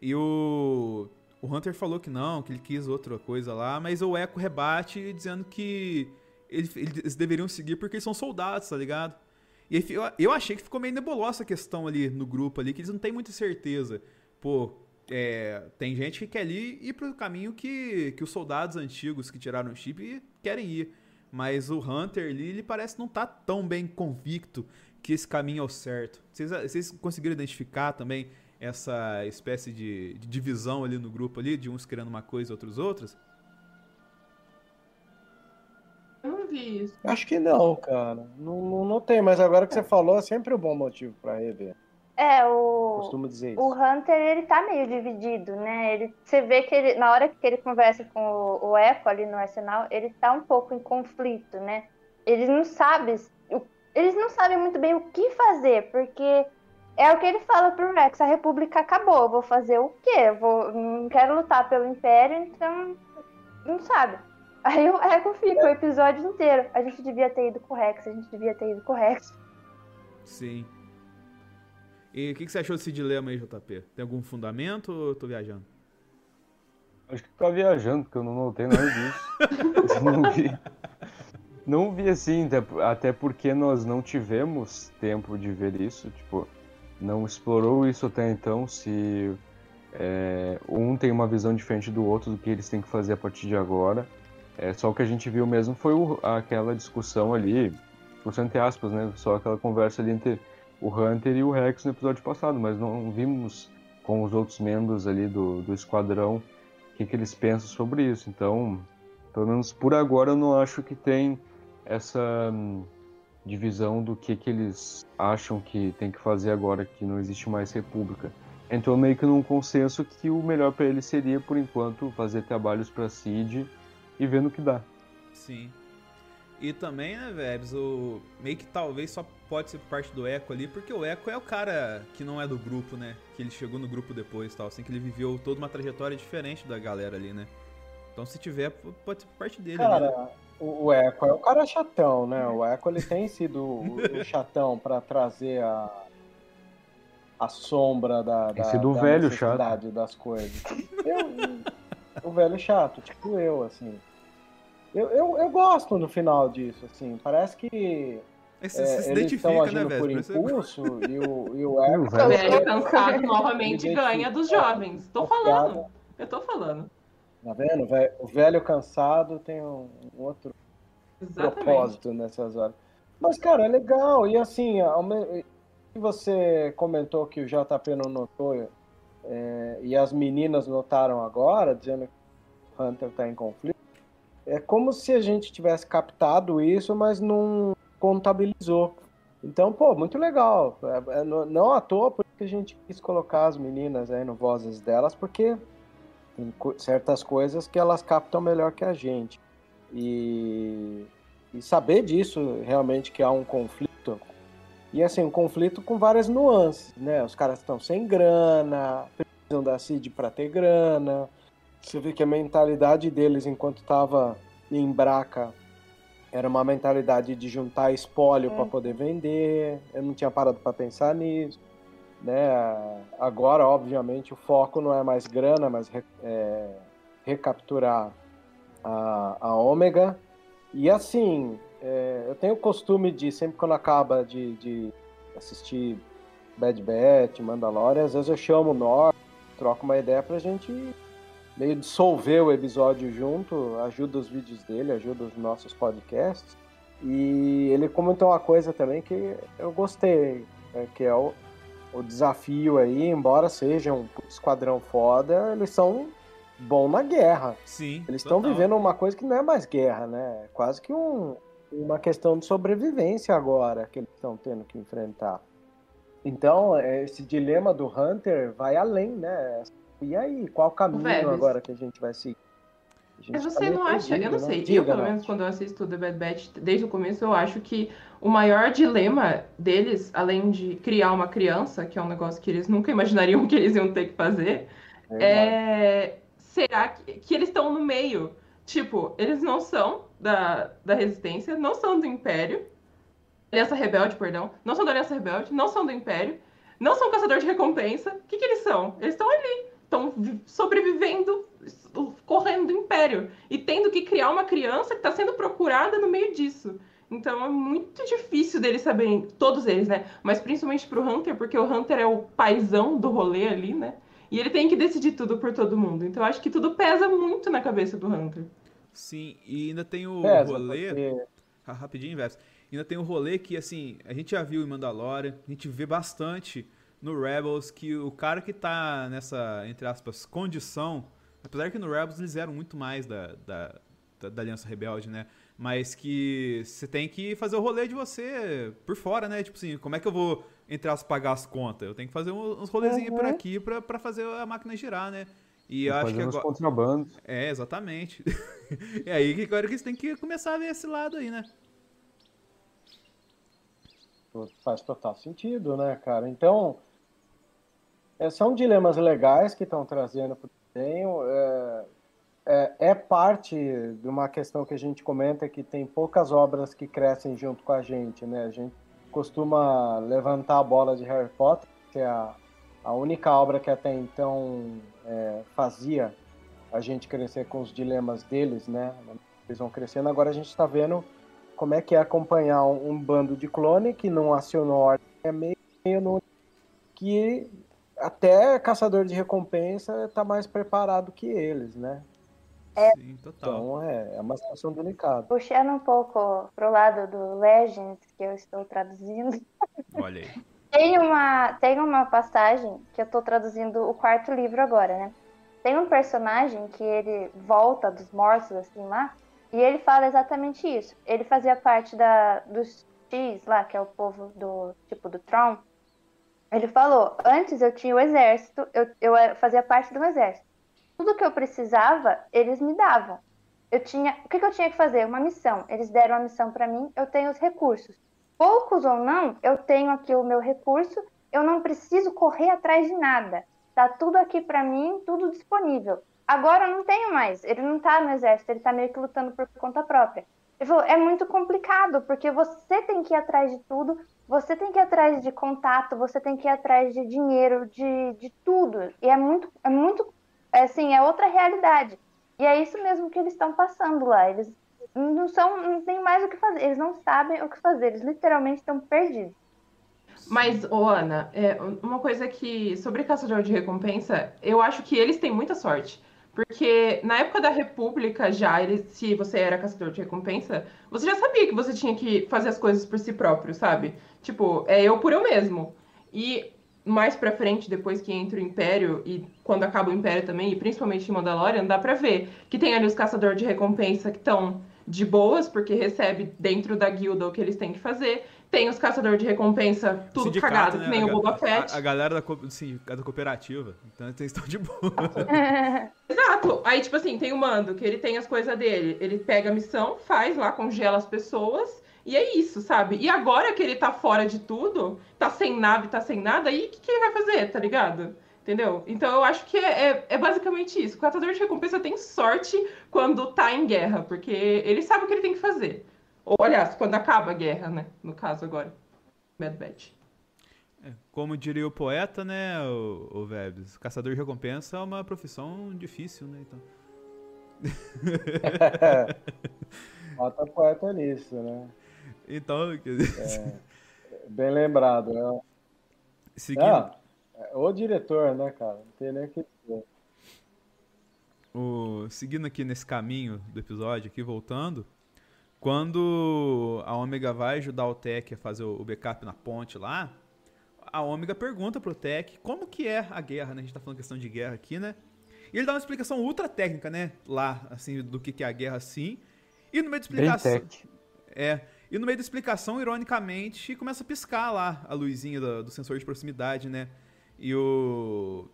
A: E o. O Hunter falou que não, que ele quis outra coisa lá, mas o Echo rebate dizendo que ele- eles deveriam seguir porque eles são soldados, tá ligado? E aí, eu, eu achei que ficou meio nebulosa a questão ali no grupo ali, que eles não têm muita certeza. Pô, é, tem gente que quer ali ir pro caminho que, que os soldados antigos que tiraram o chip querem ir. Mas o Hunter ali, ele parece não tá tão bem convicto que esse caminho é o certo. Vocês, vocês conseguiram identificar também essa espécie de, de divisão ali no grupo ali, de uns querendo uma coisa e outros outras?
D: Eu não vi isso.
C: Acho que não, cara. Não, não, não tem, mas agora que você falou, é sempre um bom motivo pra rever.
B: É, o.
C: Costumo dizer
B: O
C: isso.
B: Hunter, ele tá meio dividido, né? Ele, você vê que ele, na hora que ele conversa com o, o Echo ali no arsenal, ele tá um pouco em conflito, né? Eles não sabem, o- eles não sabem muito bem o que fazer, porque é o que ele fala pro Rex, a República acabou, vou fazer o quê? Vou, não quero lutar pelo Império, então não sabe. Aí o Echo fica o episódio inteiro. A gente devia ter ido com o Rex, a gente devia ter ido com o Rex.
A: Sim. E o que, que você achou desse dilema aí, JP? Tem algum fundamento ou eu tô viajando?
F: Acho que tá viajando, porque eu não notei nada disso. Não vi. Não vi assim, até porque nós não tivemos tempo de ver isso, tipo, não explorou isso até então, se é, um tem uma visão diferente do outro do que eles têm que fazer a partir de agora. É, só o que a gente viu mesmo foi o- aquela discussão ali, discussão entre aspas, né? Só aquela conversa ali entre o Hunter e o Rex no episódio passado, mas não vimos com os outros membros ali do, do esquadrão o que, que eles pensam sobre isso. Então, pelo menos por agora, eu não acho que tem essa hum, divisão do que, que eles acham que tem que fazer agora que não existe mais república. Entrou meio que num consenso que o melhor para eles seria, por enquanto, fazer trabalhos para Cid e ver no que dá.
A: Sim. E também, né, Vebs, o meio que talvez só pode ser por parte do Echo ali, porque o Echo é o cara que não é do grupo, né? Que ele chegou no grupo depois e tal, assim que ele viveu toda uma trajetória diferente da galera ali, né? Então se tiver, pode ser por parte dele ali, né?
C: O, o Echo é o cara chatão, né? O Echo ele tem sido o, o chatão pra trazer a, a sombra da,
F: Tem
C: da,
F: sido o
C: da
F: velho
C: necessidade das coisas. Eu- o velho chato, tipo eu, assim. Eu, eu, eu gosto no final disso, assim. Parece que
A: você,
C: é,
A: se
C: eles estão
A: identifica, né,
C: agindo por impulso e o, e o
F: E o
C: Echo...
D: O
F: velho-
D: velho cansado novamente
C: Me
D: ganha dos jovens. Tô falando. Eu tô falando.
C: Tá vendo? Ve- O velho cansado tem um outro
D: Exatamente.
C: propósito nessas horas. Mas, cara, é legal. E assim, você comentou que o JP não notou, é, e as meninas notaram agora, dizendo que o Hunter está em conflito, é como se a gente tivesse captado isso, mas não contabilizou. Então, pô, muito legal. É- é não à toa por isso que a gente quis colocar as meninas aí no vozes delas, porque tem co- certas coisas que elas captam melhor que a gente. E, e saber disso, realmente, que há um conflito. E assim, um conflito com várias nuances, né? Os caras estão sem grana, precisam da CID para ter grana. Você vê que a mentalidade deles enquanto estava em Braca era uma mentalidade de juntar espólio para poder vender. Eu não tinha parado para pensar nisso. Né? Agora, obviamente, o foco não é mais grana, mas é, recapturar a, a Ômega. E assim, é, eu tenho o costume de, sempre quando acaba de, de assistir Bad Batch, Mandalorian, às vezes eu chamo o Nor, troco uma ideia pra gente meio dissolver o episódio junto, ajuda os vídeos dele, ajuda os nossos podcasts. E ele comentou uma coisa também que eu gostei, né, que é o, o desafio aí, embora seja um esquadrão foda, eles são bom na guerra.
A: Sim.
C: Eles estão vivendo uma coisa que não é mais guerra, né? É Quase que um, uma questão de sobrevivência agora que eles estão tendo que enfrentar. Então, é, esse dilema do Hunter vai além, né? E aí, qual caminho
D: Vebs.
C: agora que a gente vai seguir?
D: Mas
C: tá
D: você não acha? Eu não
C: né?
D: sei.
C: Diga,
D: eu, pelo menos, quando eu assisto The Bad Batch, desde o começo, eu acho que o maior dilema deles, além de criar uma criança, que é um negócio que eles nunca imaginariam que eles iam ter que fazer,
C: Verdade.
D: é. Será que, que eles estão no meio? Tipo, eles não são da, da Resistência, não são do Império. Aliança Rebelde, perdão. Não são da Aliança Rebelde, não são do Império. Não são caçador de recompensa. O que, que eles são? Eles estão ali. Estão vi- sobrevivendo, correndo do Império. E tendo que criar uma criança que está sendo procurada no meio disso. Então é muito difícil deles saberem, todos eles, né? Mas principalmente pro Hunter, porque o Hunter é o paizão do rolê ali, né? E ele tem que decidir tudo por todo mundo. Então eu acho que tudo pesa muito na cabeça do Hunter.
A: Sim, e ainda tem o
C: Pesa,
A: rolê.
C: porque-
A: Ah, Rapidinho, Veps. Ainda tem o rolê que, assim, a gente já viu em Mandalorian, a gente vê bastante no Rebels que o cara que tá nessa, entre aspas, condição, apesar que no Rebels eles eram muito mais da, da, da, da Aliança Rebelde, né? Mas que você tem que fazer o rolê de você por fora, né? Tipo assim, como é que eu vou, entre aspas, pagar as contas? Eu tenho que fazer uns rolezinhos por aqui pra, pra fazer a máquina girar, né? E eu acho que agora...
F: contrabandos.
A: É, exatamente. e aí que agora que eles têm que começar a ver esse lado aí, né?
C: Faz total sentido, né, cara? Então, é, são dilemas legais que estão trazendo para o desenho. É, é, é parte de uma questão que a gente comenta que tem poucas obras que crescem junto com a gente, né? A gente costuma levantar a bola de Harry Potter, ser a, a única obra que até então é, fazia a gente crescer com os dilemas deles, né? Eles vão crescendo. Agora a gente está vendo como é que é acompanhar um, um, bando de clone que não acionou ordem, é meio, meio no, que até caçador de recompensa está mais preparado que eles, né?
A: É. Sim, total.
C: Então é, é uma situação delicada.
B: Puxando um pouco pro lado do Legends, que eu estou traduzindo.
A: Olha aí.
B: Tem uma, tem uma passagem que eu estou traduzindo o quarto livro agora, né? Tem um personagem que ele volta dos mortos, assim, lá, e ele fala exatamente isso. Ele fazia parte da, dos X lá, que é o povo do, tipo, do Tron. Ele falou, antes eu tinha o exército, eu, eu fazia parte do exército. Tudo que eu precisava, eles me davam. Eu tinha, o que, que eu tinha que fazer? Uma missão. Eles deram a missão para mim, eu tenho os recursos poucos ou não, eu tenho aqui o meu recurso, eu não preciso correr atrás de nada. Tá tudo aqui para mim, tudo disponível. Agora eu não tenho mais. Ele não tá no exército, ele tá meio que lutando por conta própria. Ele falou, é muito complicado, porque você tem que ir atrás de tudo, você tem que ir atrás de contato, você tem que ir atrás de dinheiro, de, de tudo. E é muito, é muito, é assim, é outra realidade. E é isso mesmo que eles estão passando lá. Eles não são, não tem mais o que fazer. Eles não sabem o que fazer. Eles literalmente estão perdidos.
D: Mas, ô Ana, é, uma coisa que. Sobre caçador de recompensa, eu acho que eles têm muita sorte. Porque na época da República, já, eles, se você era caçador de recompensa, você já sabia que você tinha que fazer as coisas por si próprio, sabe? Tipo, é eu por eu mesmo. E mais pra frente, depois que entra o Império, e quando acaba o Império também, e principalmente em Mandalorian, dá pra ver que tem ali os caçadores de recompensa que estão de boas, porque recebe dentro da guilda o que eles têm que fazer. Tem os caçadores de recompensa, tudo Sindicato, cagado, né? que nem a, o Boba Fett.
A: A, a galera da, sim, da cooperativa. Então eles estão de boa.
D: Exato. Aí, tipo assim, tem o mando, que ele tem as coisas dele. Ele pega a missão, faz lá, congela as pessoas. E é isso, sabe? E agora que ele tá fora de tudo, tá sem nave, tá sem nada, aí o que, que ele vai fazer, tá ligado? Entendeu? Então eu acho que é, é, é, basicamente isso. O caçador de recompensa tem sorte quando tá em guerra, porque ele sabe o que ele tem que fazer. Ou, aliás, quando acaba a guerra, né? No caso agora. Bad Batch.
A: É, como diria o poeta, né, o, o Vebs, caçador de recompensa é uma profissão difícil, né? Então.
C: Bota poeta nisso, né?
A: Então, quer dizer...
C: é, bem lembrado, né?
A: Seguindo. Ah,
C: o diretor, né, cara? Não tem nem o que dizer.
A: O, seguindo aqui nesse caminho do episódio, aqui voltando, quando a Ômega vai ajudar o Tech a fazer o backup na ponte lá, a Ômega pergunta pro Tech como que é a guerra, né? A gente tá falando questão de guerra aqui, né? E ele dá uma explicação ultra técnica, né? Lá, assim, do que, que é a guerra, assim. E no meio da explicação. É. E no meio da explicação, ironicamente, começa a piscar lá a luzinha do, do sensor de proximidade, né? E o.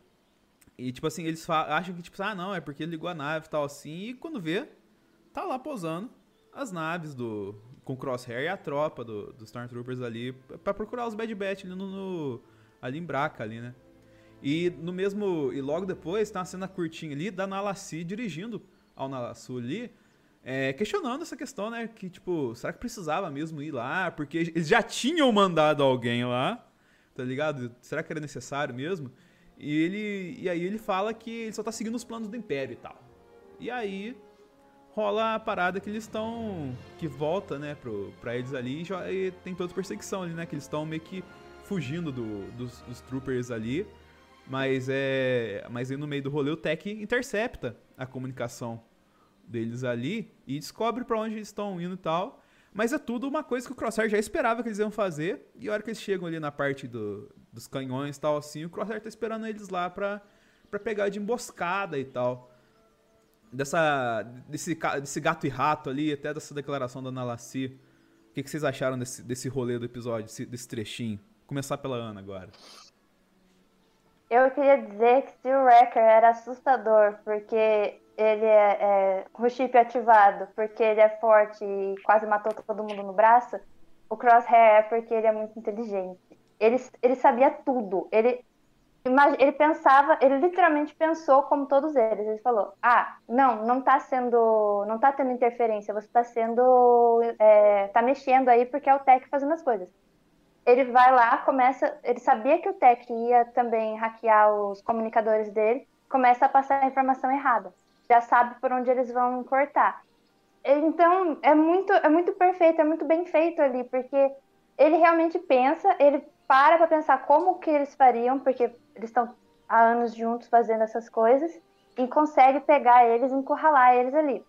A: E tipo assim, eles acham que, tipo, ah, não, é porque ele ligou a nave e tal assim. E quando vê, tá lá posando as naves do. Com Crosshair e a tropa do, dos Stormtroopers ali. para procurar os Bad Batch ali no, no, Ali em Braca ali, né? E no mesmo. E logo depois tá uma cena curtinha ali da Nalassi dirigindo ao Nalassu ali. É, questionando essa questão, né? Que, tipo, será que precisava mesmo ir lá? Porque eles já tinham mandado alguém lá tá ligado? Será que era necessário mesmo? E ele e aí ele fala que ele só tá seguindo os planos do Império e tal. E aí rola a parada que eles estão que volta, né, pro, pra eles ali e tem toda perseguição ali, né, que eles estão meio que fugindo do, dos, dos, troopers ali. Mas é, mas aí no meio do rolê o Tech intercepta a comunicação deles ali e descobre para onde eles estão indo e tal. Mas é tudo uma coisa que o Crosshair já esperava que eles iam fazer. E a hora que eles chegam ali na parte do, dos canhões e tal, assim, o Crosshair tá esperando eles lá pra, pra pegar de emboscada e tal. Dessa, desse, desse gato e rato ali, até dessa declaração da Nalassi. O que, que vocês acharam desse, desse rolê do episódio, desse, desse trechinho? Vou começar pela Ana agora.
B: Eu queria dizer que o Wrecker era assustador, porque ele é, é, o chip ativado porque ele é forte e quase matou todo mundo no braço, o Crosshair é porque ele é muito inteligente. Ele, ele sabia tudo. Ele, ele pensava, ele literalmente pensou como todos eles. Ele falou: Ah, não, não tá sendo. não tá tendo interferência, você tá sendo. É, tá mexendo aí porque é o Tech fazendo as coisas. ele vai lá, começa. Ele sabia que o Tech ia também hackear os comunicadores dele, começa a passar a informação errada. Já sabe por onde eles vão cortar. Então, é muito, é muito perfeito, é muito bem feito ali, porque ele realmente pensa, ele para para pensar como que eles fariam, porque eles estão há anos juntos fazendo essas coisas, e consegue pegar eles, encurralar eles ali.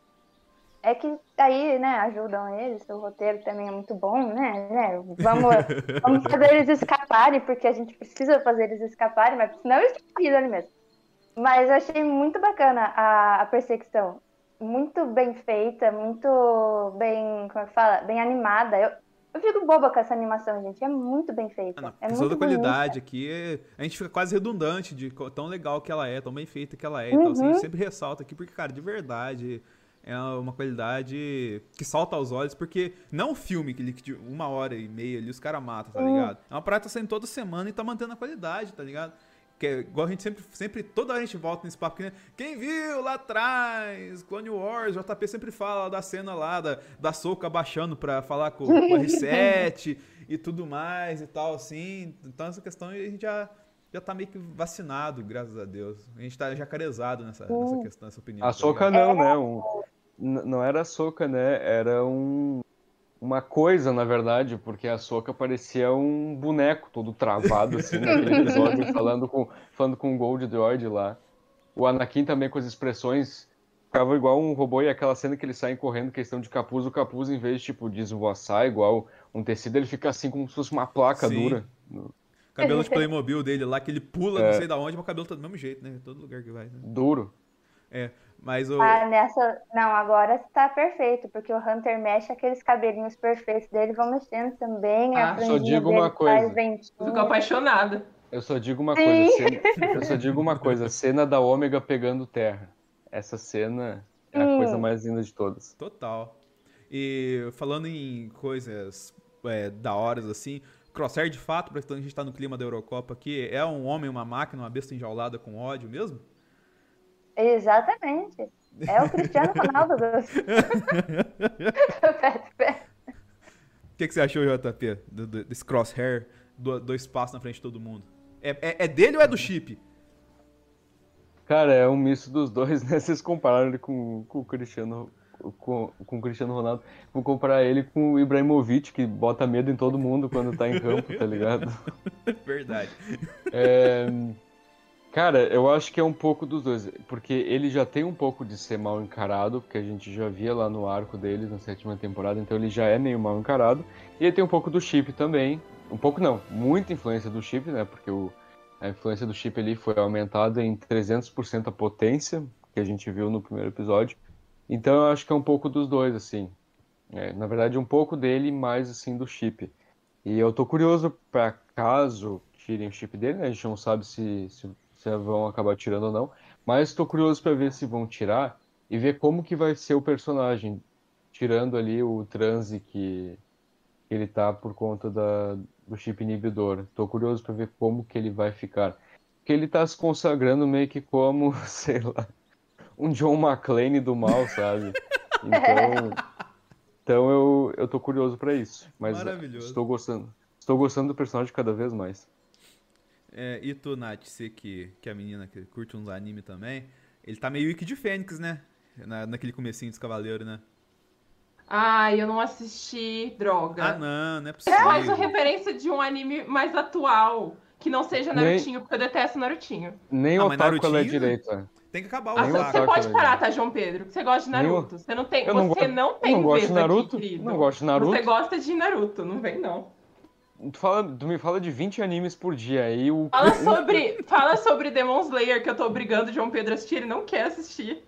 B: É que aí, né, ajudam eles, o roteiro também é muito bom, né? né? Vamos, vamos fazer eles escaparem, porque a gente precisa fazer eles escaparem, mas senão eles estão ali mesmo. Mas eu achei muito bacana a, a perseguição. Muito bem feita, muito bem, como é que fala? Bem animada. Eu, eu fico boba com essa animação, gente. É muito bem feita.
A: Ah,
B: é muito
A: da qualidade
B: bonita.
A: aqui, a gente fica quase redundante de tão legal que ela é, tão bem feita que ela é. Então, assim, a gente
B: Uhum.
A: sempre ressalta aqui, porque, cara, de verdade, é uma qualidade que salta aos olhos, porque não é um filme que, de uma hora e meia ali os caras matam, tá ligado? É uma tá saindo toda semana e tá mantendo a qualidade, tá ligado? Que é igual a gente sempre, sempre, toda hora a gente volta nesse papo que, né? Quem viu lá atrás, Clone Wars, JP sempre fala da cena lá, da, da Soca abaixando pra falar com, com o R7 e tudo mais e tal, assim. Então essa questão a gente já, já tá meio que vacinado, graças a Deus. A gente tá jacarezado nessa, nessa questão, nessa opinião.
F: A
A: tá
F: soca não, né? Um, não era a soca, né? Era um, uma coisa, na verdade, porque a soca parecia um boneco todo travado, assim, naquele episódio, falando com, falando com o Gold Droid lá. O Anakin também com as expressões ficava igual um robô e aquela cena que eles saem correndo, questão de capuz, o capuz, em vez de, tipo, de esvoaçar igual um tecido, ele fica assim como se fosse uma placa
A: Sim.
F: dura.
A: Cabelo de Playmobil dele lá, que ele pula,
F: É.
A: não sei da onde, mas o cabelo tá do mesmo jeito, né? Todo lugar que vai. Né?
F: Duro.
A: É, mas o.
B: Ah, nessa. Não, agora tá perfeito, porque o Hunter mexe aqueles cabelinhos perfeitos dele, vão mexendo também.
D: Ah,
F: só digo uma coisa.
D: fico apaixonada.
F: Eu só digo uma
B: Sim.
F: coisa, cena- eu só digo uma coisa, cena da Ômega pegando terra. Essa cena é a coisa mais linda de todas.
A: Total. E falando em coisas é, da horas assim, Crosshair de fato, pra a gente tá no clima da Eurocopa aqui, é um homem, uma máquina, uma besta enjaulada com ódio mesmo?
B: Exatamente. É o Cristiano Ronaldo pera.
A: O que, que você achou, JP, do- do- desse Crosshair, do- dois passos na frente de todo mundo? É, é- é dele ou é do chip?
F: Cara, é um misto dos dois, né? Vocês compararam ele com, com o Cristiano com, com o Cristiano Ronaldo. Vou comparar ele com o Ibrahimovic, que bota medo em todo mundo quando tá em campo, tá ligado?
A: Verdade.
F: É, Cara, eu acho que é um pouco dos dois, porque ele já tem um pouco de ser mal encarado, porque a gente já via lá no arco dele na sétima temporada, então ele já é meio mal encarado. E ele tem um pouco do chip também, um pouco não, muita influência do chip, né? Porque o, a influência do chip ali foi aumentada em 300% a potência, que a gente viu no primeiro episódio. Então eu acho que é um pouco dos dois, assim. É, na verdade, um pouco dele, mais assim do chip. E eu tô curioso para caso tirem o chip dele, né? A gente não sabe se, se, se vão acabar tirando ou não. Mas tô curioso para ver se vão tirar e ver como que vai ser o personagem, tirando ali o transe que, ele tá por conta da, do chip inibidor. Tô curioso para ver como que ele vai ficar. Porque ele tá se consagrando meio que como, sei lá, um John McClane do mal, sabe? Então, então eu, eu tô curioso para isso. Mas
A: Maravilhoso.
F: estou gostando. Estou gostando do personagem cada vez mais.
A: É, e tu, Nath, você que, que é a menina que curte uns anime também, ele tá meio Wiki de Fênix, né? Na, naquele comecinho dos Cavaleiros, né?
D: Ai, eu não assisti, droga.
A: Ah, não, não é possível.
D: Faz uma referência de um anime mais atual. Que não seja
F: Nem-
D: Narutinho, porque eu detesto Narutinho.
F: Nem
A: Ah,
F: o otaku ela é direita.
A: Tem que acabar o
D: Ah,
F: Nem
D: você
F: otaku
D: pode
F: é
D: parar, tá, João Pedro? Você gosta de
F: Nem
D: Naruto. Você não tem,
F: Eu não
D: você
F: go-
D: não tem
F: eu não gosto de
D: aqui,
F: Naruto,
D: querido.
F: não gosto de Naruto.
D: Você gosta de Naruto, não vem não.
F: Tu, fala, tu me fala de 20 animes por dia. Aí o,
D: Fala sobre, fala sobre Demon Slayer, que eu tô obrigando o João Pedro a assistir, ele não quer assistir.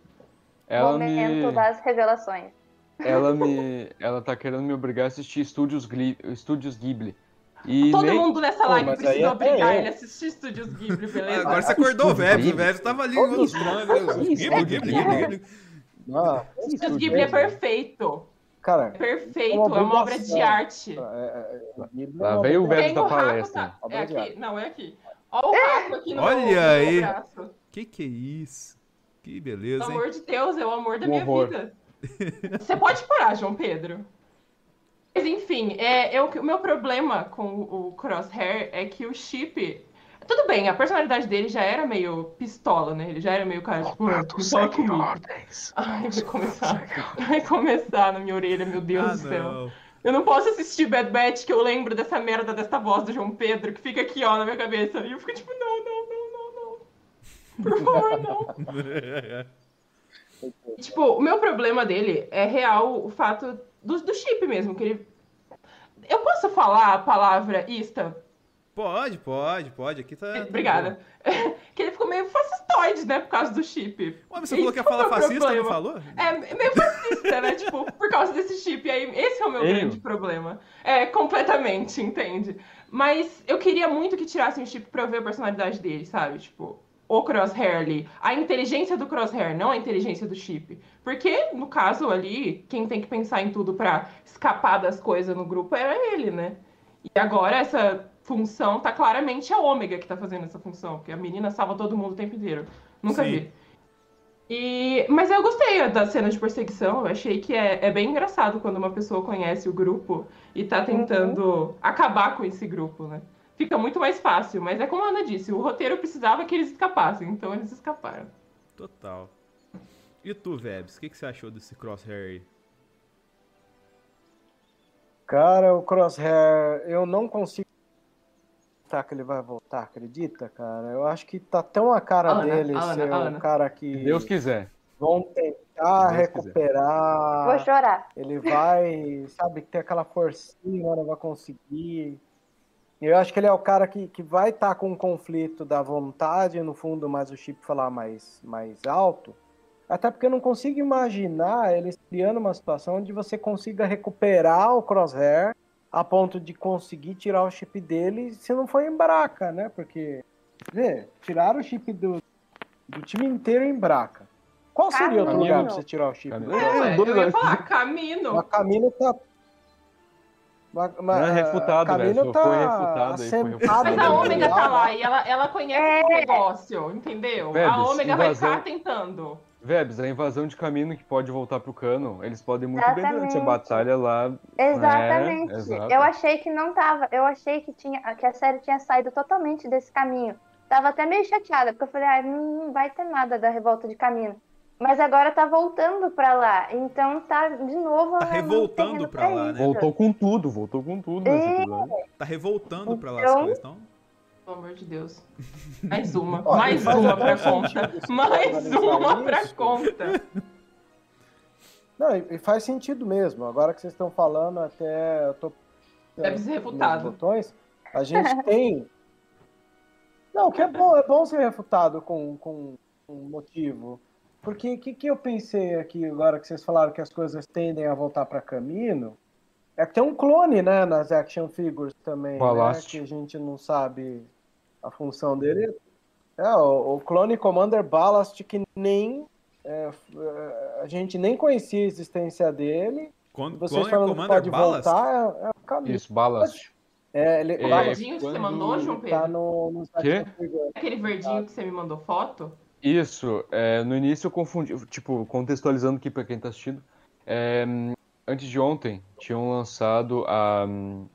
F: ela
B: Momento
F: me,
B: das revelações.
F: ela me, ela tá querendo me obrigar a assistir Estúdios, Gli, Estúdios Ghibli. E
D: Todo
F: nem,
D: mundo nessa live
C: aí
D: precisa
C: até
D: obrigar
C: eu.
D: ele a assistir Estúdios Ghibli, beleza?
A: Agora você acordou o Vebs. O. Vebs tava ali
C: os
A: Ghibli, Ghibli,
C: Ghibli.
D: Estúdios Ghibli é perfeito.
C: Cara,
D: É perfeito,
C: É
D: é
C: uma
D: obra de arte.
C: é, é, é,
F: Lá
C: é
F: veio o
D: Tem
F: da
D: o
F: palestra.
D: tá? É aqui, não, é aqui. Olha o Raku aqui no
A: Olha
D: meu, no meu
A: aí.
D: braço.
A: Que que é isso? Que
D: Pelo
A: beleza, hein?
D: amor de Deus, é o amor da
F: Um
D: minha
F: horror.
D: vida. Você pode parar, João Pedro. Mas enfim, é, eu, o meu problema com o Crosshair é que o chip. Tudo bem, a personalidade dele já era meio pistola, né? Ele já era meio cara, tipo,
F: Roberto, segue
D: comigo.
F: ordens.
D: Ai, vai começar. Vai começar na minha orelha, meu Deus
A: Ah,
D: do céu.
A: não.
D: Eu não posso assistir Bad Batch que eu lembro dessa merda dessa voz do João Pedro que fica aqui, ó, na minha cabeça. E eu fico tipo, não, não, não, não, não. Por favor, não. Tipo, o meu problema dele é real o fato do, do chip mesmo, que ele. Eu posso falar a palavra ista?
A: Pode, pode, pode. Aqui tá. tá
D: Obrigada. que ele ficou meio fascistoide, né, por causa do chip.
A: Ué, mas você falou que ia falar fascista, não
D: problema.
A: falou?
D: É meio fascista, né? Tipo, por causa desse chip aí. Esse é o meu
F: Ei.
D: grande problema. É, completamente, entende? Mas eu queria muito que tirassem o chip pra eu ver a personalidade dele, sabe? Tipo, o Crosshair ali. A inteligência do Crosshair, não a inteligência do chip. Porque, no caso ali, quem tem que pensar em tudo pra escapar das coisas no grupo era ele, né? E agora essa função tá claramente a Ômega que tá fazendo essa função, porque a menina salva todo mundo o tempo inteiro. Nunca
A: Sim.
D: vi. E, mas eu gostei da cena de perseguição, eu achei que é, é bem engraçado quando uma pessoa conhece o grupo e tá tentando acabar com esse grupo, né? Fica muito mais fácil, mas é como a Ana disse, o roteiro precisava que eles escapassem, então eles escaparam.
A: Total. E tu, Vebs, o que, que você achou desse crosshair aí?
C: Cara, o Crosshair, eu não consigo acreditar que ele vai voltar, acredita, cara? Eu acho que tá tão a cara
D: Ana,
C: dele
D: Ana,
C: ser
D: Ana.
C: um cara
F: Se
C: que
F: Deus quiser.
C: vão tentar
F: Deus
C: recuperar.
B: Vou chorar.
C: Ele vai, sabe, ter aquela forcinha, não vai conseguir. Eu acho que ele é o cara que, que vai estar com um conflito da vontade, no fundo, mas o chip falar mais, mais alto. Até porque eu não consigo imaginar eles criando uma situação onde você consiga recuperar o crosshair a ponto de conseguir tirar o chip dele se não for em Braca, né? Porque, vê, tiraram o chip do, do time inteiro em Braca. Qual seria outro
B: Camino.
C: lugar pra você tirar o chip?
F: Camino.
C: dele?
F: É,
D: eu ia falar, Camino.
C: O Camino tá. Ma- ma-
F: Não é refutado,
C: Camino
F: velho.
C: tá
F: Foi refutado aí, foi
C: assentado
F: refutado.
D: Mas a Ômega tá lá e ela, ela conhece
B: É.
D: o negócio, entendeu? A Ômega vai ficar tentando.
F: Vebs, a invasão de caminho que pode voltar pro cano, eles podem muito bem durante a
B: Exatamente.
F: batalha lá.
B: Exatamente.
F: É, exato.
B: eu achei que não tava. Eu achei que, tinha, que a série tinha saído totalmente desse caminho. Tava até meio chateada, porque eu falei, ah, não vai ter nada da revolta de caminho. Mas agora tá voltando pra lá. Então tá de novo.
A: Tá revoltando pra lá, né?
F: Voltou com tudo, voltou com tudo nesse
B: É.
A: Tá revoltando pra lá as
B: Então-
A: coisas, então?
D: Pelo amor de Deus. Mais uma.
C: Olha,
D: mais uma pra conta. Mais uma pra
C: isso.
D: conta.
C: Não, e faz sentido mesmo. Agora que vocês estão falando, até eu tô.
D: Deve ser refutado.
C: Botões, a gente tem. Não, que é bom, é bom ser refutado com, com um motivo. Porque o que, que eu pensei aqui agora que vocês falaram que as coisas tendem a voltar para caminho? É que tem um clone, né, nas action figures também, né,
F: Balast.
C: que a gente não sabe a função dele. É, o, o clone Commander Ballast que nem é, é, a gente nem conhecia a existência dele.
A: Quando,
C: Vocês
A: Clone
C: falando que
A: Commander
C: pode
A: Ballast?
C: voltar, é, é o caminho.
F: Isso, balas.
C: É, ele,
F: É,
D: O
C: Ballast
D: verdinho que você mandou, João
C: tá
D: Pedro?
C: no, nos
F: Quê?
C: action figures.
D: Aquele verdinho que você me mandou foto?
F: Isso, é, no início eu confundi, tipo, contextualizando aqui pra quem tá assistindo, é, antes de ontem tinham lançado, a,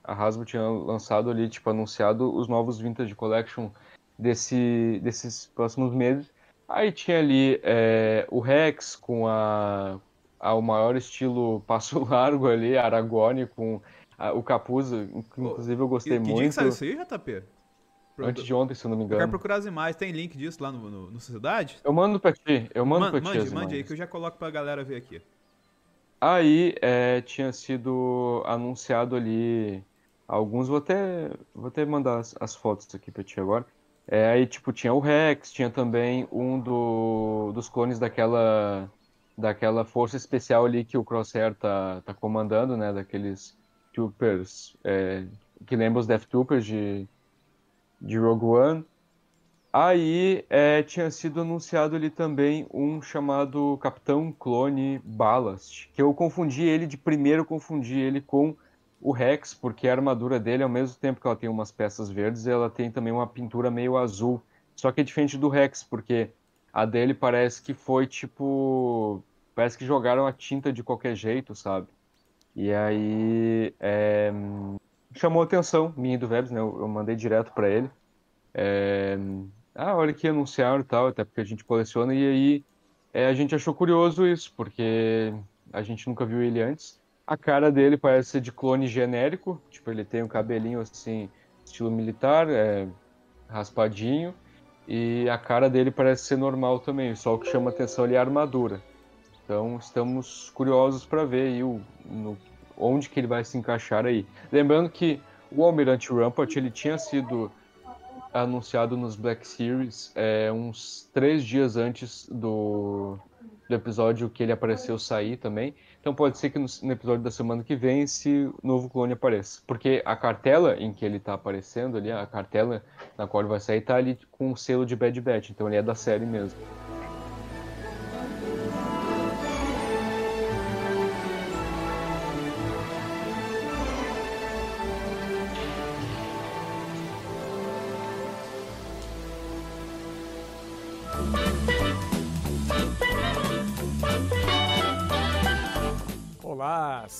F: a Hasbro tinha lançado ali, tipo, anunciado os novos Vintage Collection desse, desses próximos meses. Aí tinha ali é, o Rex com a, a- o maior estilo passo largo ali, Aragorn com a- o capuz, inclusive eu
A: Que,
F: gostei
A: que dia
F: muito.
A: que saiu isso aí, JP?
F: Antes de ontem, se eu não me
A: Eu quero
F: engano.
A: procurar as imagens. Tem link disso lá no, no, no Sociedade?
F: Eu mando pra ti, eu mando
A: Man-
F: pra ti
A: mande, mande aí que eu já coloco pra galera ver aqui.
F: Aí é, tinha sido anunciado ali alguns, vou até, vou até mandar as, as fotos aqui pra ti agora. É, aí, tipo, tinha o Rex, tinha também um do, dos clones daquela, daquela força especial ali que o Crosshair tá, tá comandando, né? Daqueles Troopers, é, que lembra os Death Troopers de, de Rogue One. Aí é, tinha sido anunciado ali também um chamado Capitão Clone Ballast, que eu confundi ele de primeiro, confundi ele com o Rex, porque a armadura dele, ao mesmo tempo que ela tem umas peças verdes, ela tem também uma pintura meio azul. Só que é diferente do Rex, porque a dele parece que foi tipo. Parece que jogaram a tinta de qualquer jeito, sabe? E aí é, chamou atenção minha e do Vebs, né? Eu, eu mandei direto para ele. É, ah, olha que anunciaram e tal, até porque a gente coleciona, e aí é, a gente achou curioso isso, porque a gente nunca viu ele antes. A cara dele parece ser de clone genérico, tipo, ele tem um cabelinho assim, estilo militar, é, raspadinho, e a cara dele parece ser normal também, só o que chama atenção ali é a armadura. Então estamos curiosos para ver aí o, no, onde que ele vai se encaixar aí. Lembrando que o Almirante Rampart ele tinha sido anunciado nos Black Series é, uns três dias antes do, do episódio que ele apareceu sair também. Então pode ser que no, no, episódio da semana que vem esse novo clone apareça. Porque a cartela em que ele está aparecendo ali, a cartela na qual ele vai sair, tá ali com o selo de Bad Batch. Então ele é da série mesmo.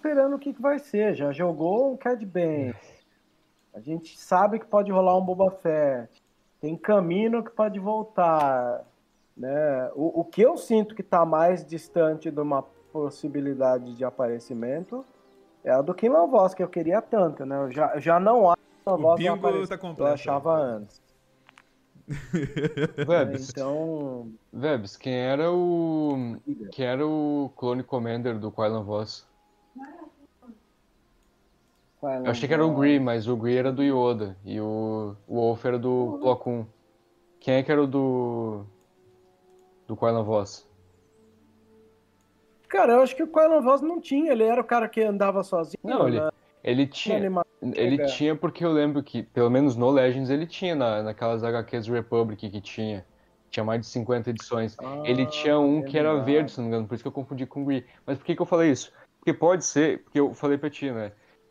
C: Esperando o que, que vai ser. Já jogou um Cad Bane. A gente sabe que pode rolar um Boba Fett. Tem caminho que pode voltar. Né? O, o que eu sinto que está mais distante de uma possibilidade de aparecimento é a do Kim Voz, que eu queria tanto. Né? Eu já, já não acho
A: que o bingo tá completo.
C: Eu achava antes.
F: Vebs,
C: então...
F: Vebs, quem era o. Quem era o Clone Commander do Quailan Voss? Eu achei que era o Gree, mas o Gree era do Yoda. E o, o Wolf era do Plo Koon. Quem é que era o do. do Quailan Voss?
C: Cara, eu acho que o Quailan Voss não tinha, ele era o cara que andava sozinho.
F: Não, ele, né? ele tinha. Ele tinha porque eu lembro que, pelo menos no Legends, ele tinha na, naquelas HQs Republic que tinha. Tinha mais de 50 edições. Ah, ele tinha um é que era verde, se não me engano, por isso que eu confundi com o Gree. Mas por que, que eu falei isso? Porque pode ser, porque eu falei pra ti, né?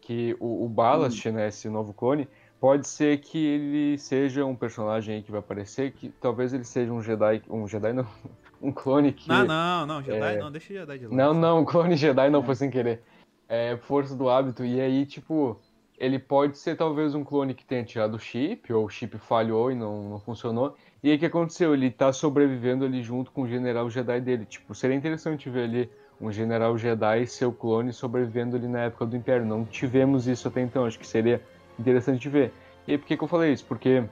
F: Que o, o Ballast, hum. né, esse novo clone, pode ser que ele seja um personagem aí que vai aparecer, que talvez ele seja um Jedi, um Jedi não, um clone que...
A: Não, não, não, Jedi é... não, deixa Jedi de lado.
F: Não, não, um clone Jedi não foi sem querer. É força do hábito, e aí, tipo, ele pode ser talvez um clone que tenha tirado o chip, ou o chip falhou e não, não funcionou, e aí o que aconteceu? Ele tá sobrevivendo ali junto com o general Jedi dele, tipo, seria interessante ver ali um general Jedi e seu clone sobrevivendo ali na época do Império. Não tivemos isso até então, acho que seria interessante de ver. E por que, que eu falei isso? Porque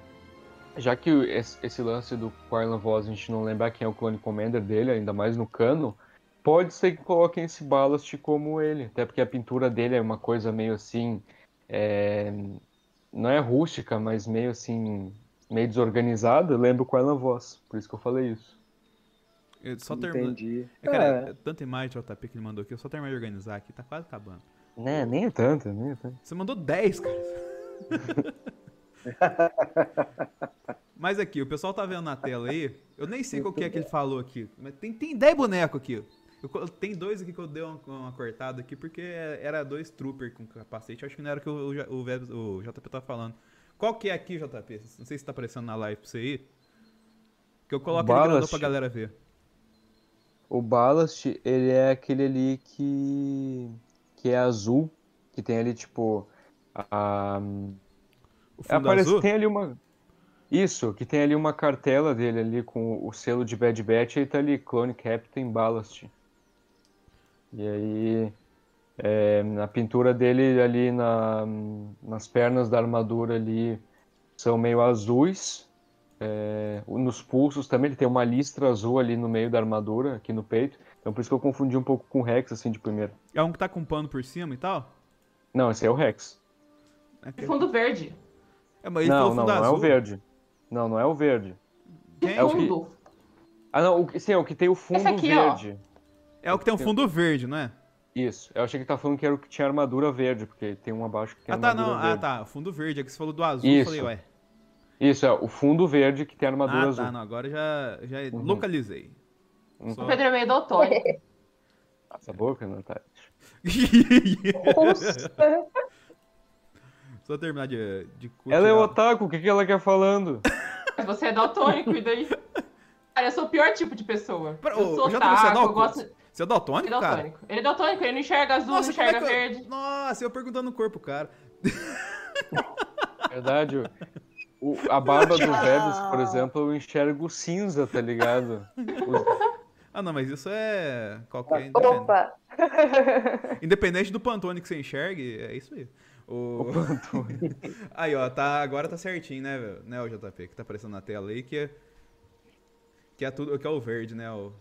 F: já que esse lance do Quinlan Voss a gente não lembrar quem é o clone commander dele, ainda mais no cano, pode ser que coloquem esse Ballast como ele. Até porque a pintura dele é uma coisa meio assim. É... Não é rústica, mas meio assim. meio desorganizada. Lembra o Quinlan Voss, por isso que eu falei isso.
A: Eu só. Entendi. É, cara, é. tanta imagem JP que ele mandou aqui, eu só terminei de organizar aqui, tá quase acabando.
F: Né, nem é tanto, nem é tanto.
A: Você mandou 10, cara. mas aqui, o pessoal tá vendo na tela aí, eu nem sei qual que é que ele falou aqui, mas tem, tem 10 bonecos aqui. Eu, tem dois aqui que eu dei uma, uma, cortada aqui, porque era dois trooper com capacete, acho que não era o que o, o, o, JP tá falando. Qual que é aqui, JP? Não sei se tá aparecendo na live pra você aí. Que eu coloco ele grandão pra galera ver.
F: O Ballast, ele é aquele ali que que é azul, que tem ali tipo a
A: o fundo aparece, azul?
F: tem ali uma isso, que tem ali uma cartela dele ali com o selo de Bad Batch, aí tá ali Clone Captain Ballast. E aí é, na pintura dele ali na, nas pernas da armadura ali são meio azuis É, nos pulsos também, ele tem uma listra azul ali no meio da armadura, aqui no peito. Então por isso que eu confundi um pouco com o Rex, assim, de primeiro.
A: É um que tá com pano por cima e tal?
F: Não, esse é o Rex.
A: É que-
D: Fundo verde.
A: É, mas ele
F: não, não,
A: fundo
F: não é
A: azul.
F: o verde. Não, não é o verde.
A: Quem?
F: É o que-
D: Fundo.
F: Ah, não, o, que- sim, é o que tem o fundo
D: aqui, ó.
F: verde.
A: É o que tem um fundo verde, não é?
F: Isso. Eu achei que tá falando que era o que tinha armadura verde, porque tem um abaixo que tem
A: Ah, tá,
F: armadura
A: não. Ah,
F: verde.
A: tá. Fundo verde. É que você falou do azul. Eu
F: Isso.
A: falei, ué.
F: Isso, é o fundo verde que tem armadura
A: Ah,
F: azul.
A: tá. Não, agora já, já
F: Uhum.
A: localizei.
F: Uhum.
A: Só-
D: O Pedro é meio daltônico.
F: Essa boca, Natália.
B: Nossa.
A: Só terminar de, de
F: Ela é otaku, o que, que ela quer falando?
D: Mas você é daltônico, e daí? Cara, eu sou o pior tipo de pessoa.
A: Pera,
D: eu sou
A: já
D: otaku,
A: você é
D: eu gosto...
A: Você é
D: Ele
A: daltônico,
D: é
A: cara?
D: daltônico. Ele é daltônico, ele não enxerga azul,
A: Nossa,
D: não
A: é
D: enxerga
A: que eu-
D: verde.
A: Nossa, eu perguntando no corpo, cara.
F: Verdade, o- o- a barba do Vebs, por exemplo, eu enxergo cinza, tá ligado? O-
A: Ah, não, mas isso é qualquer... Independente,
B: Opa.
A: independente do Pantone que você enxergue, é isso aí. O... aí, ó, tá, agora tá certinho, né, velho? né, o JP, que tá aparecendo na tela aí, que é... Que é tudo, que é o verde, né, o...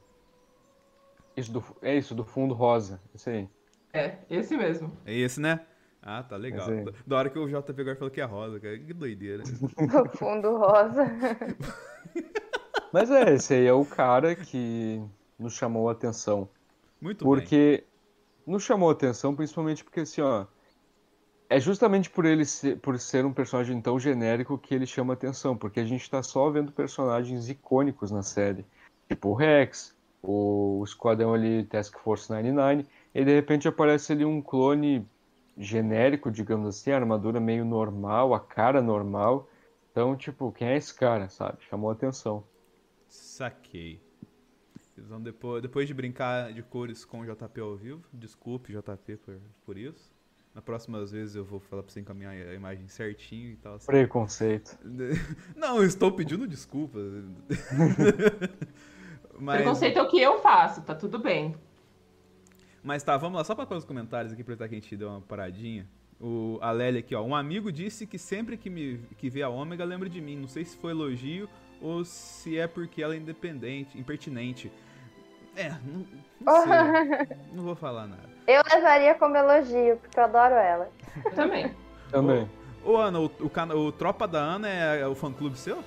F: Isso do, é isso, do fundo rosa. Isso aí.
D: É, esse mesmo.
A: É esse, né? Ah, tá legal. Da- hora que o JP agora falou que é rosa, cara. Que doideira.
B: No fundo rosa.
F: Mas é, esse aí é o cara que nos chamou a atenção.
A: Muito bem.
F: Porque nos chamou a atenção principalmente porque, assim, ó, é justamente por ele ser, por ser um personagem tão genérico que ele chama a atenção, porque a gente tá só vendo personagens icônicos na série, tipo o Rex, o Esquadrão ali Task Force 99, e de repente aparece ali um clone genérico, digamos assim, a armadura meio normal, a cara normal. Então, tipo, quem é esse cara, sabe? Chamou a atenção.
A: Saquei. Vão depois, depois de brincar de cores com o JP ao vivo, desculpe JP por, por isso. Na próximas vezes eu vou falar pra você encaminhar a imagem certinho e tal. assim.
F: Preconceito.
A: Não, eu estou pedindo desculpas. Mas,
D: Preconceito é o que eu faço, tá tudo bem.
A: Mas tá, vamos lá, só para os comentários aqui, aproveitar que a gente deu uma paradinha. O a Lélia aqui, ó. Um amigo disse que sempre que me que vê a Ômega lembra de mim. Não sei se foi elogio ou se é porque ela é independente, impertinente. É, não, não sei. não vou falar nada.
B: Eu levaria como elogio, porque eu adoro ela.
D: Eu também.
F: Também.
A: Ô, Ana, o, o, o Tropa da Ana é, é o fã-clube seu?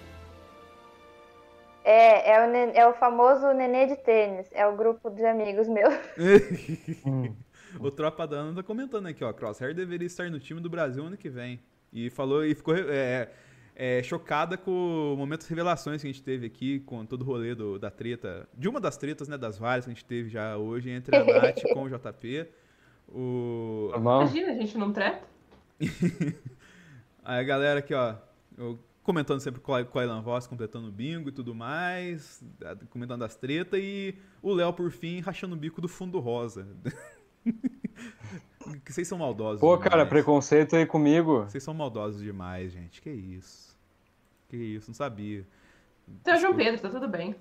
B: É, é o, é o famoso nenê de tênis. É o grupo de amigos meus.
A: o Tropa da Ana tá comentando aqui, ó. Crosshair deveria estar no time do Brasil ano que vem. E falou e ficou é, é, chocada com o momento das revelações que a gente teve aqui, com todo o rolê do- da treta. De uma das tretas, né? Das várias que a gente teve já hoje entre a Nath com o JP. O.
F: Normal?
D: Imagina, a gente não treta.
A: Aí a galera aqui, ó, comentando sempre com a Elan Voss, completando o bingo e tudo mais, comentando as tretas, e o Léo, por fim, rachando o bico do fundo rosa. que vocês são maldosos
F: Pô,
A: demais.
F: cara, preconceito aí comigo.
A: Vocês são maldosos demais, gente. Que isso. Que isso, não sabia.
D: Você é o João Pedro, tá tudo bem.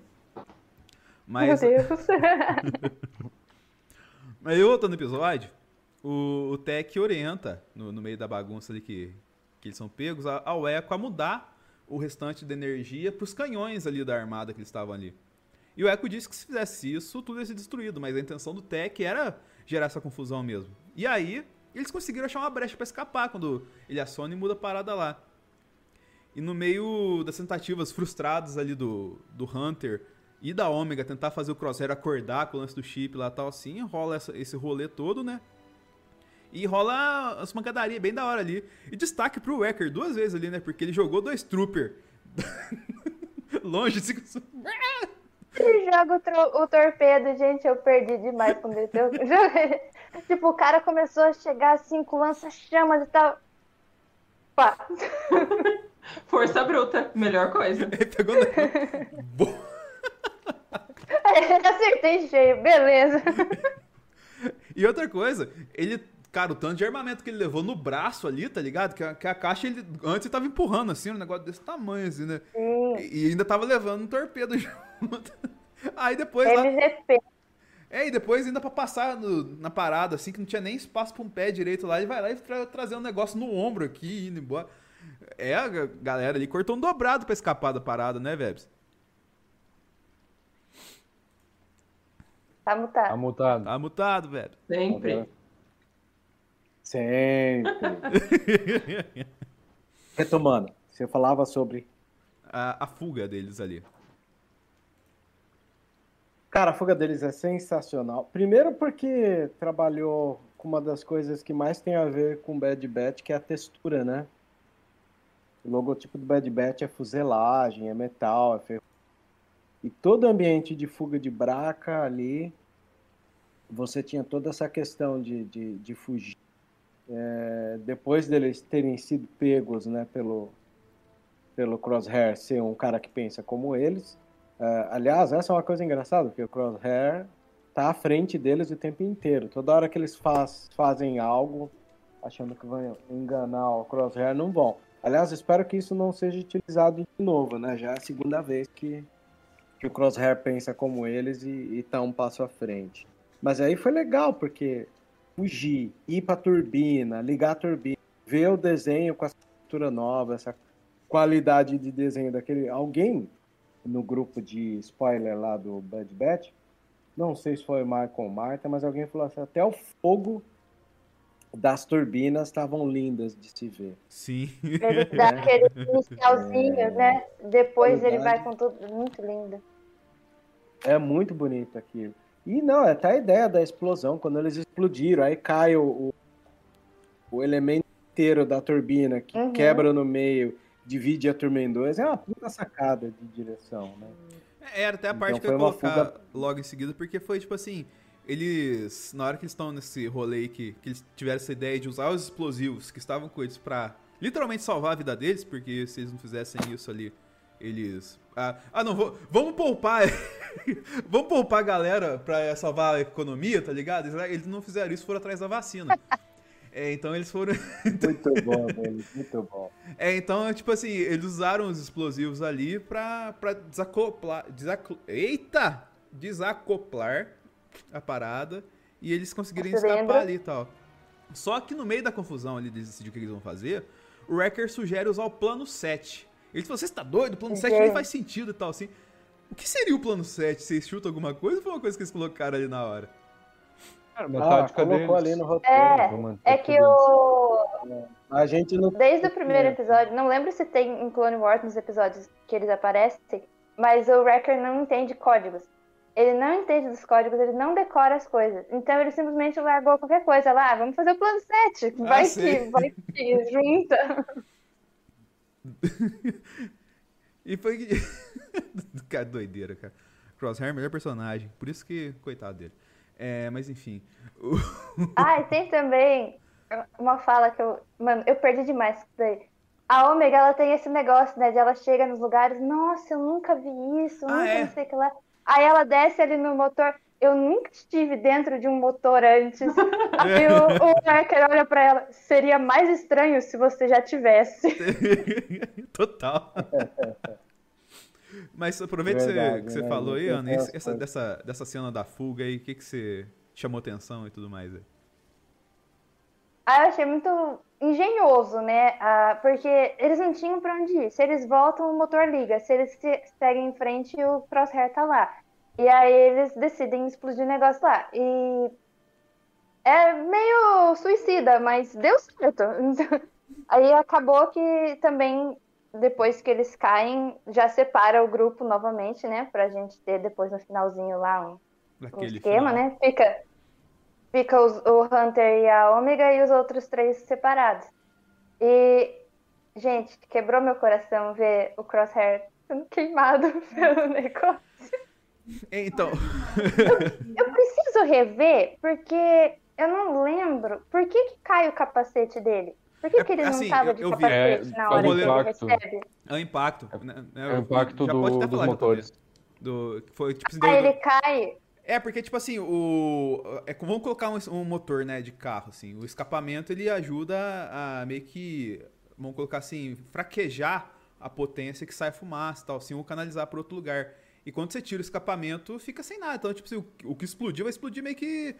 A: Mas,
B: Meu Deus.
A: mas eu outro no episódio, o, o Tech orienta, no, no meio da bagunça ali que, que eles são pegos, a- ao Echo a mudar o restante da energia pros canhões ali da armada que eles estavam ali. E o Echo disse que se fizesse isso, tudo ia ser destruído, mas a intenção do Tech era gerar essa confusão mesmo. E aí, eles conseguiram achar uma brecha pra escapar quando ele aciona e muda a parada lá. E no meio das tentativas frustradas ali do, do Hunter e da Omega tentar fazer o Crosshair acordar com o lance do chip lá e tal assim, rola essa- esse rolê todo, né? E rola as pancadarias bem da hora ali. E destaque pro Wecker duas vezes ali, né? Porque ele jogou dois Trooper longe, assim,
B: Ele joga o, tro- o torpedo, gente, eu perdi demais quando ele deu. tipo, o cara começou a chegar assim com lança-chamas e tal. Pá.
D: Força bruta, melhor coisa.
A: ele pegou na... Bo-
B: Acertei cheio, beleza.
A: E outra coisa, ele. Cara, o tanto de armamento que ele levou no braço ali, tá ligado? Que a, que a caixa ele antes ele tava empurrando assim, um negócio desse tamanho, assim, né?
B: Sim.
A: E, e ainda tava levando um torpedo junto. Aí depois lá.
B: MGP.
A: É, e depois ainda pra passar no- na parada, assim, que não tinha nem espaço pra um pé direito lá, ele vai lá e tra trazer um negócio no ombro aqui, indo embora. É, a galera ali cortou um dobrado pra escapar da parada, né, Vebs?
B: Tá mutado.
F: Tá mutado.
A: Tá mutado, velho.
D: Sempre.
C: Sempre. Retomando, você falava sobre.
A: A, a fuga deles ali.
C: Cara, a fuga deles é sensacional. Primeiro porque trabalhou com uma das coisas que mais tem a ver com Bad Batch, que é a textura, né? O logotipo do Bad Batch é fuselagem, é metal, é ferro. E todo ambiente de fuga de braca ali, você tinha toda essa questão de, de, de fugir. É, depois deles terem sido pegos né, pelo, pelo Crosshair ser um cara que pensa como eles. É, aliás, essa é uma coisa engraçada, porque o Crosshair tá à frente deles o tempo inteiro. Toda hora que eles faz, fazem algo, achando que vão enganar o Crosshair, não vão. Aliás, espero que isso não seja utilizado de novo, né? Já é a segunda vez que, que o Crosshair pensa como eles e, está um passo à frente. Mas aí foi legal, porque fugir, ir para a turbina, ligar a turbina, ver o desenho com essa estrutura nova, essa qualidade de desenho daquele. Alguém no grupo de spoiler lá do Bad Batch, não sei se foi o Michael ou Marta, mas alguém falou assim: até o fogo das turbinas estavam lindas de se ver.
A: Sim.
B: Ele dá é... né? Depois ele vai com tudo muito lindo.
C: É muito bonito aquilo. E não, é até a ideia da explosão, quando eles explodiram, aí cai o, o, o elemento inteiro da turbina que uhum. quebra no meio, divide a turma em dois, é uma puta sacada de direção, né?
A: É, era até a parte então, que eu ia colocar fuga... logo em seguida, porque foi tipo assim, eles, na hora que eles estão nesse rolê que, que eles tiveram essa ideia de usar os explosivos que estavam com eles pra literalmente salvar a vida deles, porque se eles não fizessem isso ali, eles. Ah, ah não, vou, vamos poupar. vamos poupar a galera pra salvar a economia, tá ligado? Eles não fizeram isso, foram atrás da vacina. É, então eles foram.
C: muito bom, velho, muito bom.
A: É, então, tipo assim, eles usaram os explosivos ali pra, pra desacoplar. Desacl... Eita! Desacoplar a parada e eles conseguirem Você escapar lembra? ali e tal. Só que no meio da confusão ali de decidir o que eles vão fazer, o Wrecker sugere usar o plano 7. Ele falou: Você está doido? O plano 7 nem faz sentido e tal assim. O que seria o plano 7? Vocês chutam alguma coisa ou foi uma coisa que eles colocaram ali na hora?
C: Cara, uma ah, tática deles. ali no
B: roteiro. É, é que o...
C: A gente não...
B: Desde o primeiro episódio, não lembro se tem em Clone Wars nos episódios que eles aparecem, mas o Wrecker não entende códigos ele não entende dos códigos, ele não decora as coisas. Então ele simplesmente largou qualquer coisa lá, ah, vamos fazer o plano 7, ah, vai ah, que, vai que, junta.
A: e foi que. cara, doideira, cara. Crosshair, melhor personagem, por isso que, coitado dele. É, mas enfim.
B: ah, e tem também uma fala que eu. Mano, eu perdi demais isso daí. A Ômega, ela tem esse negócio, né? De ela chega nos lugares, nossa, eu nunca vi isso, ah, nunca é? não sei o que lá. Aí ela desce ali no motor. Eu nunca estive dentro de um motor antes. e o, o olha pra ela. Seria mais estranho se você já tivesse.
A: Total. Mas aproveita Verdade, que você, né? falou aí, Ana, essa, dessa, dessa cena da fuga aí, o que, que você chamou atenção e tudo mais aí?
B: Ah, eu achei muito engenhoso, né? Ah, porque eles não tinham para onde ir. Se eles voltam, o motor liga. Se eles seguem em frente, o crosshair tá lá. E aí eles decidem explodir o negócio lá. E é meio suicida, mas deu certo. aí acabou que também, depois que eles caem, já separa o grupo novamente, né? Pra gente ter depois no finalzinho lá um, um esquema, final. né? Fica Fica os, o Hunter e a Ômega e os outros três separados. E, gente, quebrou meu coração ver o Crosshair sendo queimado pelo negócio.
A: Então.
B: eu, eu, preciso rever, porque eu não lembro. Por que, que cai o capacete dele? Por que, é, que ele assim, não tava de capacete é, na hora que ele recebe?
A: É o impacto. Né?
F: É, o impacto do, dos motores.
A: Do, foi, tipo,
B: Aí ele cai
A: é, porque, tipo assim, o. É, vamos colocar um, um, motor, né, de carro, assim. O escapamento ele ajuda a meio que. Vamos colocar assim, fraquejar a potência que sai fumaça e tal, assim, ou canalizar para outro lugar. E quando você tira o escapamento, fica sem nada. Então, tipo assim, o, que explodiu vai explodir meio que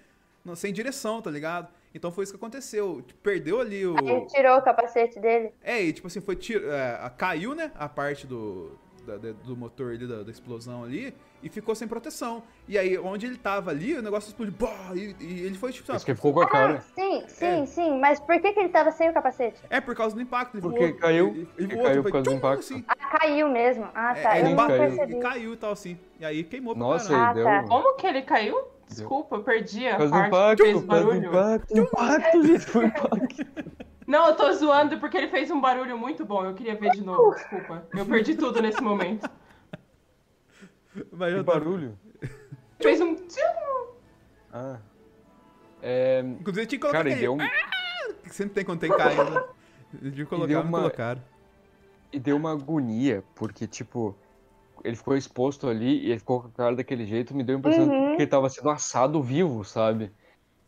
A: sem direção, tá ligado? Então foi isso que aconteceu. Tipo, Perdeu ali o.
B: Aí tirou o capacete dele.
A: É, e tipo assim, foi tir... é, caiu, né? A parte do, da- da- do motor ali, da, da explosão ali, e ficou sem proteção. E aí, onde ele tava ali, o negócio explodiu. E, e ele foi tipo.
F: Isso que ficou com a
B: Ah,
F: cara.
B: sim, sim, sim. Mas por que, que ele tava sem o capacete?
A: É por causa do impacto. Ele
F: Porque
A: voou,
F: caiu-
A: Ele, ele voou,
F: caiu
A: foi
F: por causa do
A: tchum,
F: impacto.
A: Assim.
B: Ah, caiu mesmo. Ah, tá.
A: É,
B: eu
A: ele
B: não
F: caiu.
B: percebi.
A: e caiu e tal, assim. E aí queimou pra
F: Nossa,
A: caralho.
B: Ah,
F: e deu.
B: tá.
D: Como que ele caiu? Desculpa, eu perdi a
F: do
D: parte
F: impacto,
D: que fez
F: por causa do
D: barulho.
F: impacto, impacto, gente, foi impacto.
D: Não, eu tô zoando porque ele fez um barulho muito bom. Eu queria ver de novo, desculpa. Eu perdi tudo nesse momento.
A: Mas
F: Que barulho.
D: Fez um.
F: Ah. É,
A: Inclusive tinha que colocar
F: cara, e deu, um-
A: "Ah", que sempre tem quando tem caída. né? Deviam colocar,
F: deu
A: não
F: uma-
A: colocaram.
F: e deu uma agonia, porque, tipo, ele ficou exposto ali e ele ficou com a cara daquele jeito, me deu a impressão
B: Uhum.
F: que ele tava sendo assado vivo, sabe?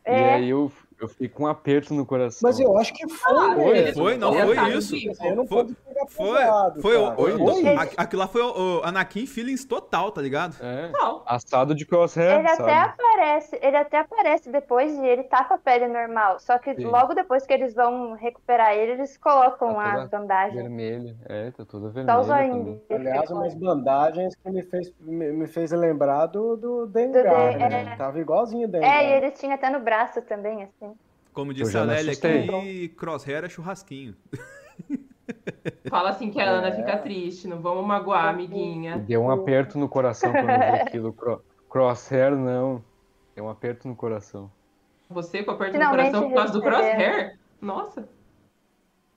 F: E
B: É.
F: aí eu, eu fiquei com um aperto no coração.
C: Mas eu acho que foi.
D: Ah, ele
A: Foi, não foi
D: tá
A: isso.
D: vivo.
C: Eu não
A: Foi- Foi, foi, o,
C: Foi
A: a- aquilo lá foi o, o Anakin Feelings total, tá ligado?
F: É,
D: Não.
F: assado de crosshair,
B: Ele
F: sabe?
B: até aparece, ele até aparece depois e ele tá com a pele normal. Só que
F: Sim.
B: logo depois que eles vão recuperar ele, eles colocam
F: Tá
B: as bandagens.
F: Vermelho, é, tá toda
B: Só o
F: vermelha
B: zoinho
F: também.
B: dele.
C: Aliás, umas bandagens que me fez, me, me fez lembrar do, do Dengar,
B: Den-
C: né?
B: é.
C: Tava igualzinho o Dengar.
B: É, e ele tinha até no braço também, assim.
A: Como disse a Lélia aqui, crosshair é churrasquinho.
D: Fala assim que a Ana fica triste. Não vamos magoar, amiguinha.
F: deu um aperto no coração quando eu vi aquilo. Cro- Crosshair, não. Deu um aperto no coração.
D: Você com aperto no
B: Finalmente
D: coração por causa do crosshair? Nossa.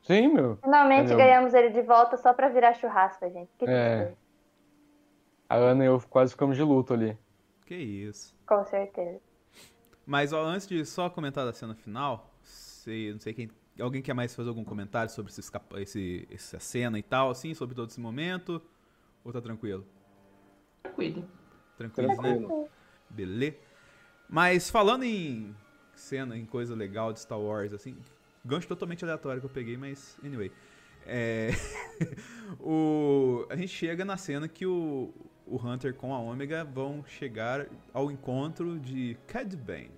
F: Sim, meu.
B: Finalmente
F: Entendeu?
B: ganhamos ele de volta só pra virar churrasco, gente. Que
F: É. A Ana e eu quase ficamos de luto ali.
A: Que isso.
B: Com certeza.
A: Mas ó, antes de só comentar da cena final, se, não sei quem. Alguém quer mais fazer algum comentário sobre esse, escapa- esse- essa cena e tal, assim, sobre todo esse momento? Ou tá tranquilo?
D: Tranquilo.
A: Tranquilo, né?
C: Tranquilo.
A: Beleza. Mas falando em cena, em coisa legal de Star Wars, assim, gancho totalmente aleatório que eu peguei, mas anyway. É, o, a gente chega na cena que o, o Hunter com a Ômega vão chegar ao encontro de Cad Bane.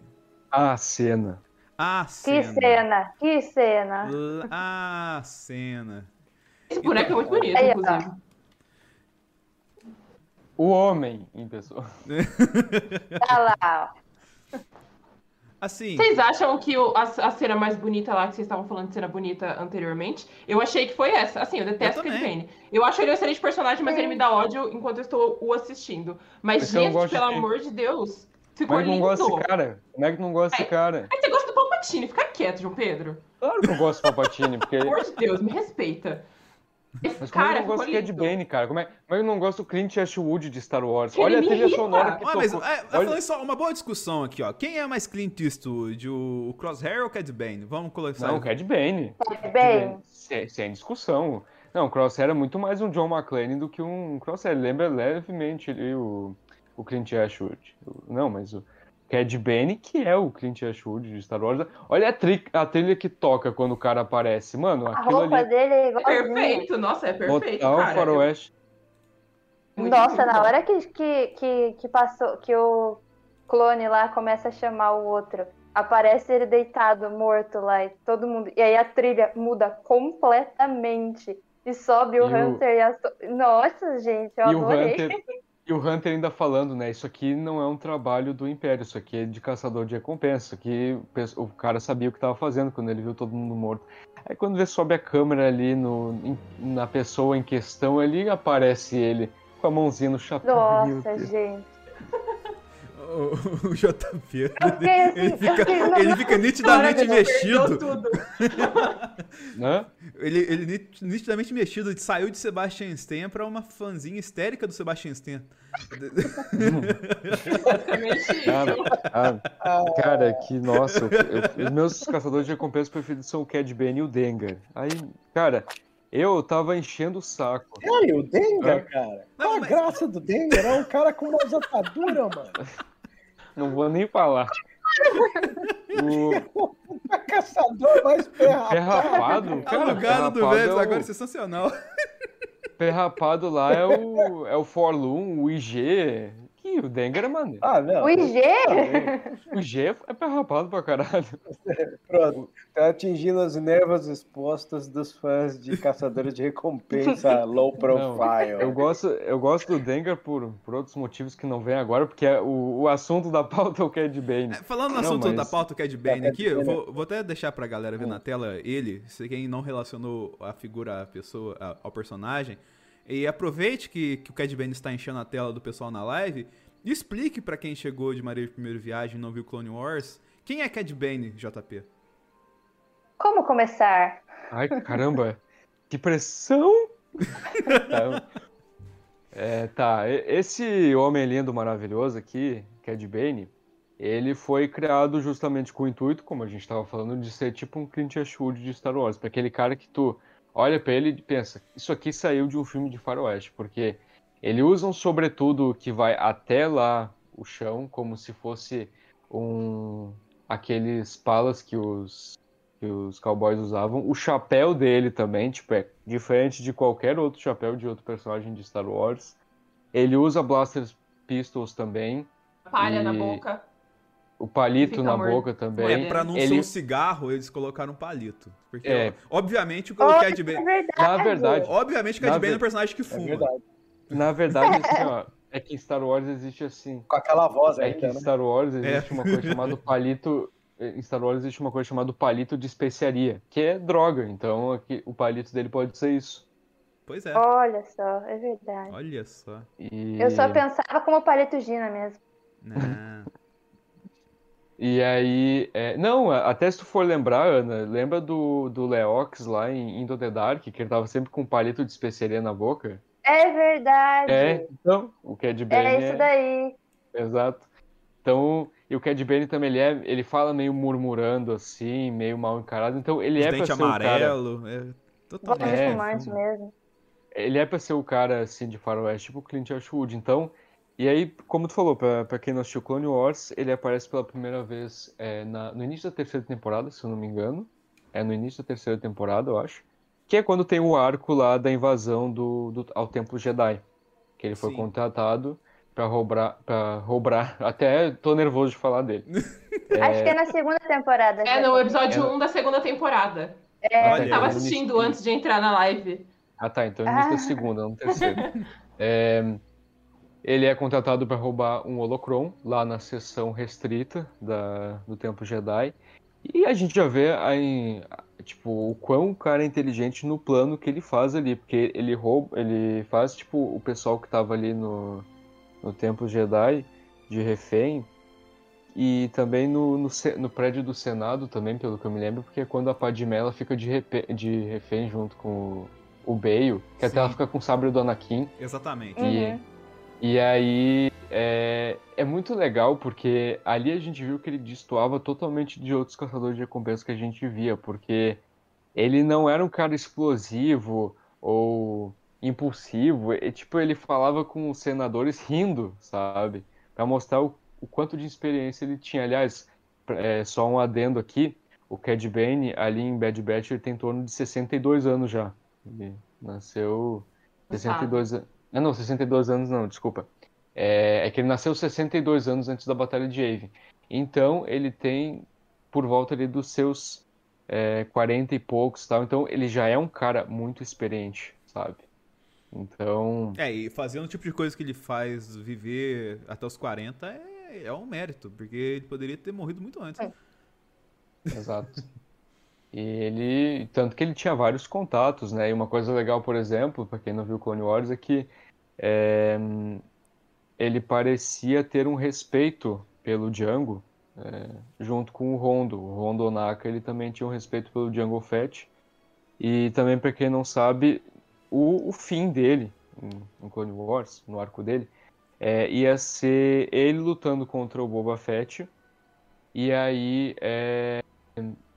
F: A cena.
A: A
B: Que
A: cena.
B: cena, que cena.
A: A cena.
D: Esse boneco é muito bonito,
B: Aí, ó.
D: inclusive.
F: O homem em pessoa.
B: Tá lá, ó.
A: Assim,
D: Vocês acham que o- a, a cena mais bonita lá, que vocês estavam falando de cena bonita anteriormente, eu achei que foi essa. Assim, eu detesto
A: Eu
D: o Kid
A: também.
D: Bane. Eu acho ele um excelente personagem, mas ele me dá ódio enquanto eu estou o assistindo. Mas,
F: não
D: gente, pelo
F: de-
D: amor de Deus,
F: Como
D: ficou
F: é que não
D: lindo.
F: gosta desse cara? Como é que não gosta desse cara?
D: Aí você gosta do Palpatine, fica quieto, João Pedro.
F: Claro que eu gosto do Palpatine, porque.
D: Pelo amor de Deus, me respeita. Esse
F: Mas como é que
D: cara
F: eu não gosto
D: ficou
F: do Cad. Bane, cara? Como é, como é que eu não gosto do Clint Eastwood de Star Wars?
D: Ele
F: Olha a trilha
D: irrita.
F: sonora que
A: ah, mas
F: tocou.
A: é, é,
F: Olha-
A: falando só uma boa discussão aqui, ó. Quem é mais Clint Eastwood, o, o Crosshair ou o Cad Bane? Vamos colocar
F: Não, Cad Bane.
B: Bem,
F: Sem, sem discussão. Não, o Crosshair é muito mais um John McClane do que um Crosshair. Lembra levemente ali o, o Clint Eastwood. Não, mas o Cad Bane, que é o Clint Eastwood de Star Wars. Olha a, tri- a trilha que toca quando o cara aparece. Mano,
B: a roupa
F: ali...
B: dele é igualzinha.
D: Perfeito, nossa, é perfeito,
F: Total
D: cara.
F: faroeste.
D: Muito,
B: Nossa, na hora que, que, que, que passou, que o clone lá começa a chamar o outro, aparece ele deitado, morto lá, e todo mundo. E aí a trilha muda completamente. E sobe o
F: E o-
B: Hunter e a. Nossa, gente, eu
F: E o,
B: adorei.
F: Hunter, e o Hunter ainda falando, né? Isso aqui não é um trabalho do Império, isso aqui é de caçador de recompensa. Isso aqui o cara sabia o que estava fazendo quando ele viu todo mundo morto. Aí quando ele sobe a câmera ali no, na pessoa em questão, ali aparece ele com a mãozinha no chapéu.
B: Nossa, gente.
A: O, o JP,
B: assim,
A: ele
B: eu
A: fica,
B: fiquei, não,
A: ele fica nitidamente
D: Cara,
A: mexido.
D: tudo.
F: Né?
A: Ele, ele nit- nitidamente mexido. Ele saiu de Sebastian Stan pra uma fãzinha histérica do Sebastian Stan.
D: Basicamente
F: Cara, ah, cara, que nossa, eu- os meus caçadores de recompensa preferidos são o Cad Bane e o Dengar. Aí, cara, eu tava enchendo o saco.
C: Sério, o Dengar,
F: Hã?
C: cara?
A: Não,
C: Qual a
A: mas-
C: graça do Dengar? É um cara com umas ataduras, mano.
F: Não vou nem falar. O
C: O caçador mais
F: cara,
A: alugado do Vélez
F: é o-
A: agora é sensacional.
F: Ferrapado lá é o, é o Forlum, o IG. Sim, o Dengar é maneiro.
C: Ah, não.
B: O IG?
F: O G é perrapado pra caralho.
C: Pronto. Tá atingindo as nervos expostas dos fãs de Caçadores de Recompensa low profile.
F: Eu gosto, eu gosto do Dengar por, por outros motivos que não vem agora, porque é o, o assunto da pauta é o Cad Bane.
A: É, falando no
F: Não,
A: assunto
F: mas-
A: da pauta Cad Bane
C: É,
A: aqui, eu
C: Cad Bane.
A: vou, vou até deixar pra galera ver na tela ele, se quem não relacionou a figura à pessoa, a- ao personagem. E aproveite que, que o Cad Bane está enchendo a tela do pessoal na live e explique pra quem chegou de Maria de Primeira Viagem e não viu Clone Wars, quem é Cad Bane, JP?
B: Como começar?
F: Ai, caramba, que pressão! Tá. É, tá, esse homem lindo, maravilhoso aqui, Cad Bane, ele foi criado justamente com o intuito, como a gente estava falando, de ser tipo um Clint Eastwood de Star Wars, para aquele cara que tu olha pra ele e pensa, isso aqui saiu de um filme de faroeste, porque ele usa um sobretudo que vai até lá o chão, como se fosse um aqueles palas que os que os cowboys usavam. O chapéu dele também, tipo, é diferente de qualquer outro chapéu de outro personagem de Star Wars. Ele usa blasters pistols também,
D: Palha na
F: E-
D: boca.
F: O palito na boca também.
A: É, pra não ser
F: ele-
A: um cigarro, eles colocaram um palito. Porque,
F: É.
A: obviamente, o
B: Olha,
A: Cad
B: é
A: Bane...
B: verdade.
F: Na verdade,
A: Obviamente, o Cad Bane é um personagem que
C: É
A: fuma.
C: verdade.
F: na verdade, assim, ó, é que em Star Wars existe assim.
C: Com aquela voz
F: É que em
C: né?
F: Star Wars existe
A: É.
F: uma coisa chamada palito. Em Star Wars existe uma coisa chamada palito de especiaria, que é droga. Então aqui, o palito dele pode ser isso.
A: Pois é.
B: Olha só, é verdade.
A: Olha só.
F: E...
B: Eu só pensava como palito Gina mesmo.
A: Não.
F: E aí, é, não, até se tu for lembrar, Ana, lembra do, do Leox lá em Into the Dark, que ele tava sempre com um palito de especiaria na boca?
B: É verdade.
F: É, então, o Cad Bane
B: É isso daí.
F: Exato. Então, e o Cad Bane também, ele, é, ele fala meio murmurando assim, meio mal encarado, então ele
A: Os
F: é pra ser o cara,
A: amarelo. É, totalmente.
F: É,
B: mesmo.
F: ele é pra ser o cara assim de faroeste, tipo o Clint Eastwood, então, e aí, como tu falou, pra, pra quem não assistiu Clone Wars, ele aparece pela primeira vez é, na- no início da terceira temporada, se eu não me engano, é no início da terceira temporada, eu acho, que é quando tem o arco lá da invasão do, do- ao Templo Jedi, que ele foi
A: Sim.
F: contratado pra roubar, pra roubar, até tô nervoso de falar dele.
B: Acho que é na segunda temporada.
D: É no episódio
F: É.
D: 1 da segunda temporada.
B: É,
A: Olha,
D: Eu tava assistindo antes de entrar na live.
F: Ah, tá. Então é no início da
B: Ah.
F: segunda, não terceiro. É, ele é contratado para roubar um holocron lá na seção restrita da, do Templo Jedi. E a gente já vê aí, tipo, o quão o cara é inteligente no plano que ele faz ali. Porque ele rouba, ele faz, tipo, o pessoal que tava ali no, no Templo Jedi de refém. E também no, no, no prédio do Senado também, pelo que eu me lembro, porque é quando a Padmé ela fica de, repe- de refém junto com o, o Bale, que até
A: Sim.
F: ela fica com o sabre do Anakin.
A: Exatamente.
B: Uhum.
F: E, aí é, é muito legal porque ali a gente viu que ele destoava totalmente de outros caçadores de recompensa que a gente via, porque ele não era um cara explosivo ou impulsivo, e, tipo, ele falava com os senadores rindo, sabe? Pra mostrar o, o quanto de experiência ele tinha. Aliás, é, só um adendo aqui, o Cad Bane ali em Bad Batch ele tem em torno de 62 anos já. Ele nasceu 62 anos. Ah, não, 62 anos não, desculpa. É, é que ele nasceu 62 anos antes da Batalha de Yavin. Então, ele tem por volta ali dos seus é, 40 e poucos tal. Então, ele já é um cara muito experiente, sabe? Então,
A: É, e fazendo o tipo de coisa que ele faz viver até os 40 é, é um mérito, porque ele poderia ter morrido muito antes.
B: É.
F: Exato. E ele, tanto que ele tinha vários contatos, né? E uma coisa legal, por exemplo, para quem não viu Clone Wars, é que é, ele parecia ter um respeito pelo Django, é, junto com o Rondo. O Rondo Onaka, ele também tinha um respeito pelo Django Fett. E também, para quem não sabe, o, o fim dele, em Clone Wars, no arco dele, é, ia ser ele lutando contra o Boba Fett. E aí, é,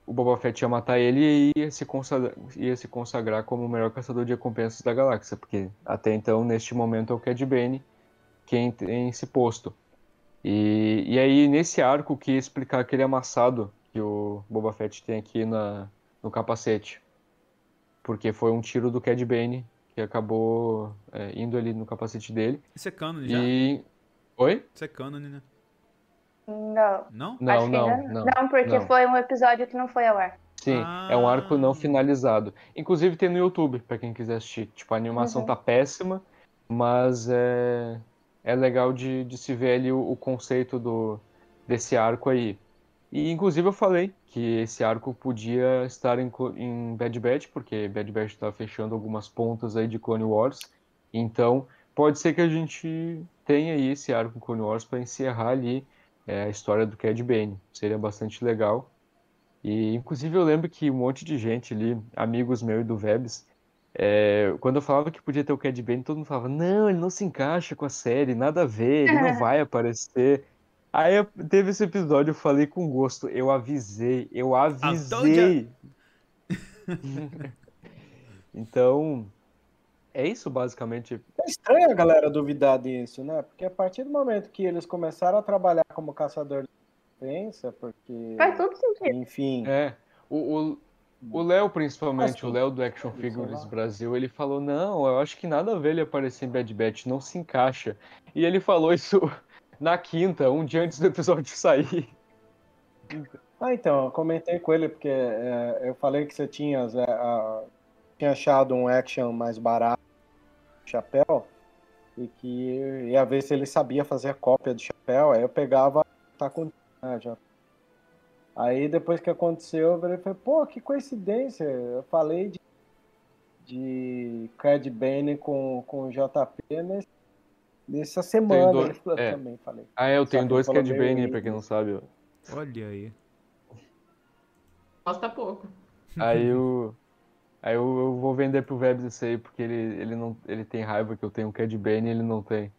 F: o Boba Fett ia matar ele e ia se consagrar, ia se consagrar como o melhor caçador de recompensas da galáxia, porque até então, neste momento, é o Cad Bane quem tem esse posto. E, e aí, nesse arco, que ia explicar aquele amassado que o Boba Fett tem aqui na, no capacete. Porque foi um tiro do Cad Bane que acabou é, indo ali no capacete dele.
A: Isso é canon já.
F: E Oi?
A: Isso é canon, né?
B: Não.
A: Não?
F: Não,
B: Acho que
F: não,
B: ainda
F: não.
B: Não, porque
F: não.
B: foi um episódio que não foi ao ar.
F: Sim, é um arco não
A: Ah.
F: finalizado. Inclusive tem no YouTube, pra quem quiser assistir. Tipo, a animação
B: Uhum.
F: tá péssima, mas é, é legal de, de se ver ali o, o conceito do, desse arco aí. E inclusive eu falei que esse arco podia estar em, em Bad Batch, porque Bad Batch tá fechando algumas pontas aí de Clone Wars. Então, pode ser que a gente tenha aí esse arco em Clone Wars para encerrar ali é, a história do Cad Bane. Seria bastante legal. E, inclusive, eu lembro que um monte de gente ali, amigos meus e do Vebs, é, quando eu falava que podia ter o Cad Bane, todo mundo falava, não, ele não se encaixa com a série, nada a ver, ele não vai aparecer. Aí eu- teve esse episódio, eu falei com gosto, eu avisei, eu avisei. Então, é isso basicamente.
C: É estranho a galera duvidar disso, né? Porque a partir do momento que eles começaram a trabalhar como caçador de recompensa, porque.
B: Faz todo sentido.
C: Enfim.
F: É, o, o, o Léo, principalmente,
C: Assim,
F: o Léo do Action Figures. Brasil, ele falou, não, eu acho que nada a ver ele aparecer em Bad Batch, não se encaixa. E ele falou isso na quinta, um dia antes do episódio sair.
C: Ah, então, eu comentei com ele, porque é, eu falei que você tinha, é, a- tinha achado um action mais barato, chapéu, e que ia ver se ele sabia fazer a cópia do chapéu, aí eu pegava, tá com. né, já. Aí depois que aconteceu, eu virei e falei, pô, que coincidência, eu falei de, de Cad Bane com, com o JP nesse, nessa semana,
F: dois-
C: ele falou,
F: é.
C: também falei.
F: Ah, é, eu tenho dois
C: ele
F: Cad Bane, pra quem não sabe.
A: Olha aí.
D: Gosta pouco.
F: Aí eu, aí eu, eu vou vender pro Vebs isso aí, porque ele, ele, não, ele tem raiva que eu tenho um Cad Bane e ele não tem.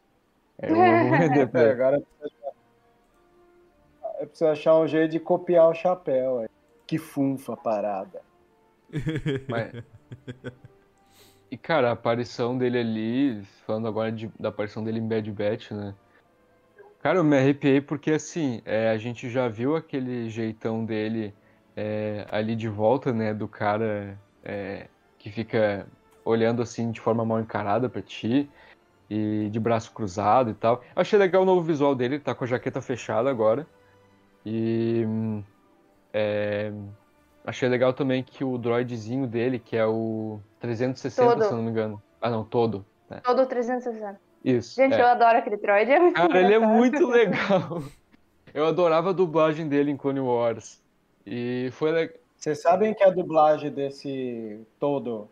F: Aí eu vou vender pra
C: É,
F: ele.
C: agora eu preciso, achar... eu preciso achar um jeito de copiar o chapéu. aí. Que funfa a parada.
F: Mas- E, cara, a aparição dele ali, falando agora de- da aparição dele em Bad Batch, né? Cara, eu me arrepiei porque, assim, é, a gente já viu aquele jeitão dele é, ali de volta, né? Do cara é, que fica olhando, assim, de forma mal encarada pra ti e de braço cruzado e tal. Achei legal o novo visual dele, ele tá com a jaqueta fechada agora. E... hum, é, Achei legal também que o droidzinho dele, que é o 360,
B: Todo.
F: se eu não me engano. Ah, não, todo. né?
B: Todo 360.
F: Isso.
B: Gente,
F: é.
B: eu adoro aquele droid. É muito
F: Cara, ele é muito legal. Eu adorava a dublagem dele em Clone Wars. E foi legal.
C: Vocês sabem que a dublagem desse todo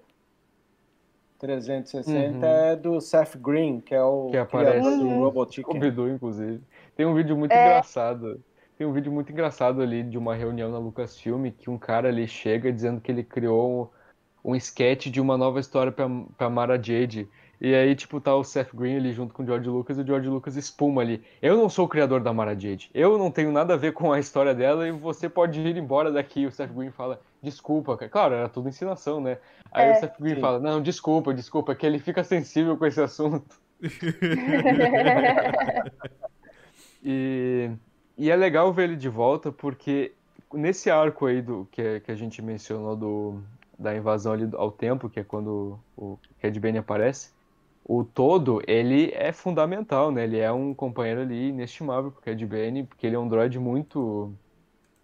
C: 360
F: Uhum.
C: é do Seth Green, que é o
F: Que aparece
C: do
F: em
C: Robot Chicken.
F: Scooby-Doo, inclusive. Tem um vídeo muito
B: É.
F: engraçado. Tem um vídeo muito engraçado ali de uma reunião na Lucasfilm que um cara ali chega dizendo que ele criou um, um sketch de uma nova história pra Mara Jade. E aí, tipo, tá o Seth Green ali junto com o George Lucas e o George Lucas espuma ali. Eu não sou o criador da Mara Jade. Eu não tenho nada a ver com a história dela e você pode ir embora daqui. O Seth Green fala, desculpa. cara." Claro, era tudo ensinação, né? Aí
B: É.
F: o Seth Green
C: Sim.
F: fala, não, desculpa, desculpa, que ele fica sensível com esse assunto. E, e é legal ver ele de volta porque nesse arco aí do que, que a gente mencionou do, da invasão ali ao tempo, que é quando o Cad Bane aparece, o todo, ele é fundamental, né? Ele é um companheiro ali inestimável pro Cad Bane, porque ele é um droid muito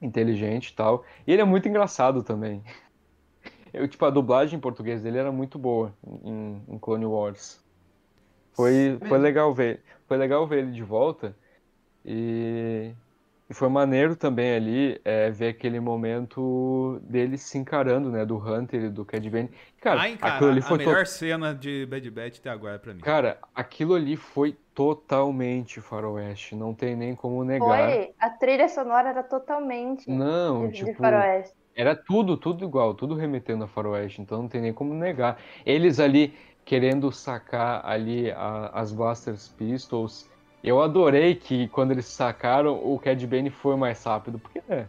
F: inteligente e tal. E ele é muito engraçado também. Eu, tipo, a dublagem em português dele era muito boa em, em Clone Wars. Foi, foi legal ver, foi legal ver ele de volta. E, e foi maneiro também ali é, ver aquele momento dele se encarando, né? Do Hunter e do Cad Bane. Cara,
A: Ai, cara,
F: aquilo ali
A: a
F: foi to-
A: melhor cena de Bad Batch até agora pra mim.
F: Cara, aquilo ali foi totalmente faroeste. Não tem nem como negar.
B: Foi. A trilha sonora era totalmente
F: Não,
B: de, de
F: tipo,
B: faroeste.
F: era tudo, tudo igual, tudo remetendo a faroeste, então não tem nem como negar. Eles ali querendo sacar ali a- as Blasters Pistols. Eu adorei que quando eles sacaram, o Cad Bane foi mais rápido, porque é,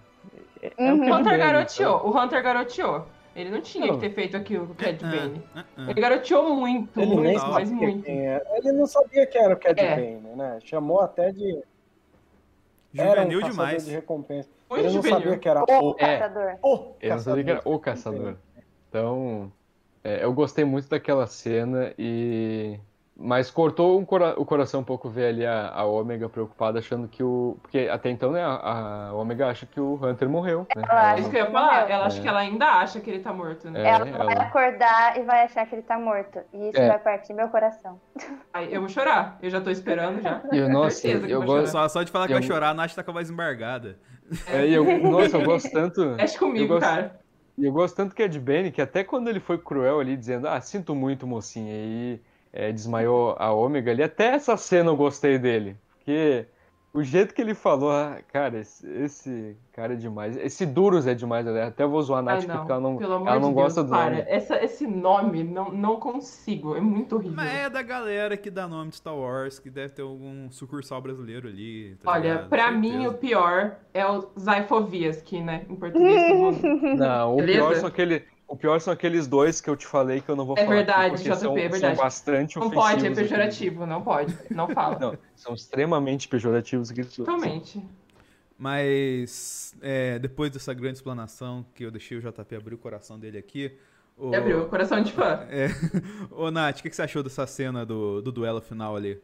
F: é, é o
B: Uhum.
D: O Hunter
F: Bane,
D: garoteou.
F: então.
D: O Hunter garoteou. Ele não tinha
F: Não.
D: que ter feito aquilo com o Cad
A: Ah,
D: Bane.
A: ah, ah.
D: Ele garoteou muito,
C: Ele nem
D: muito, mas muito.
C: Ele não sabia que era o Cad
D: É.
C: Bane, né? Chamou até de. Era um
A: Juvenil
C: caçador
A: demais.
C: de recompensa. Ele não
D: é um juvenil.
C: sabia que era o
B: O
F: É.
B: caçador.
C: caçador.
F: Eu não sabia que era o caçador. Então, é, eu gostei muito daquela cena e, Mas cortou um cora- o coração um pouco ver ali a, a Ômega preocupada, achando que o. Porque até então, né, a, a Ômega acha que o Hunter morreu. Né?
B: Ela
D: isso que eu ia falar. Ela acha
F: É.
D: que ela ainda acha que ele tá morto, né?
F: É,
B: ela vai
F: ela-
B: acordar e vai achar que ele tá morto. E isso
F: É.
B: vai partir meu coração.
D: Ai, eu vou chorar. Eu já tô esperando já.
F: Eu, nossa, eu
D: eu vou
F: gosto.
A: Só, só de falar que
F: Eu-
A: vai chorar, a Nath tá com a voz embargada.
F: É, e eu, nossa, eu gosto tanto.
D: Mexe comigo,
F: gosto,
D: cara.
F: E eu gosto tanto que é de Benny, que até quando ele foi cruel ali, dizendo, ah, sinto muito, mocinha, e é, desmaiou a Ômega ali, até essa cena eu gostei dele. Porque o jeito que ele falou, ah, cara, esse, esse cara é demais. Esse Duros é demais, né? até vou zoar a Nath,
D: Ai, não.
F: porque ela não,
D: Pelo
F: ela não
D: de
F: gosta
D: Deus,
F: do
D: para.
F: nome.
D: Essa, esse nome, não, não consigo. É muito horrível.
A: Mas é da galera que dá nome de Star Wars, que deve ter algum sucursal brasileiro ali. tá
D: Olha,
A: ligado?
D: pra
A: Certeza.
D: mim o pior é o Zaifovias, que, né, em português todo mundo.
F: Não, o
D: Beleza?
F: pior, são aquele, o pior são aqueles dois que eu te falei que eu não vou
D: É
F: falar. aqui,
D: verdade,
F: porque
D: JP,
F: são,
D: é
F: são
D: verdade.
F: bastante
D: Não pode, é
F: ofensivos aqui.
D: pejorativo, não pode. Não fala.
F: Não, são extremamente pejorativos aqui.
D: Totalmente.
A: Mas é, depois dessa grande explanação que eu deixei o JP abrir o coração dele aqui. O...
D: Ele abriu o coração de fã.
A: É... Ô, Nath, o que, que você achou dessa cena do, do duelo final ali?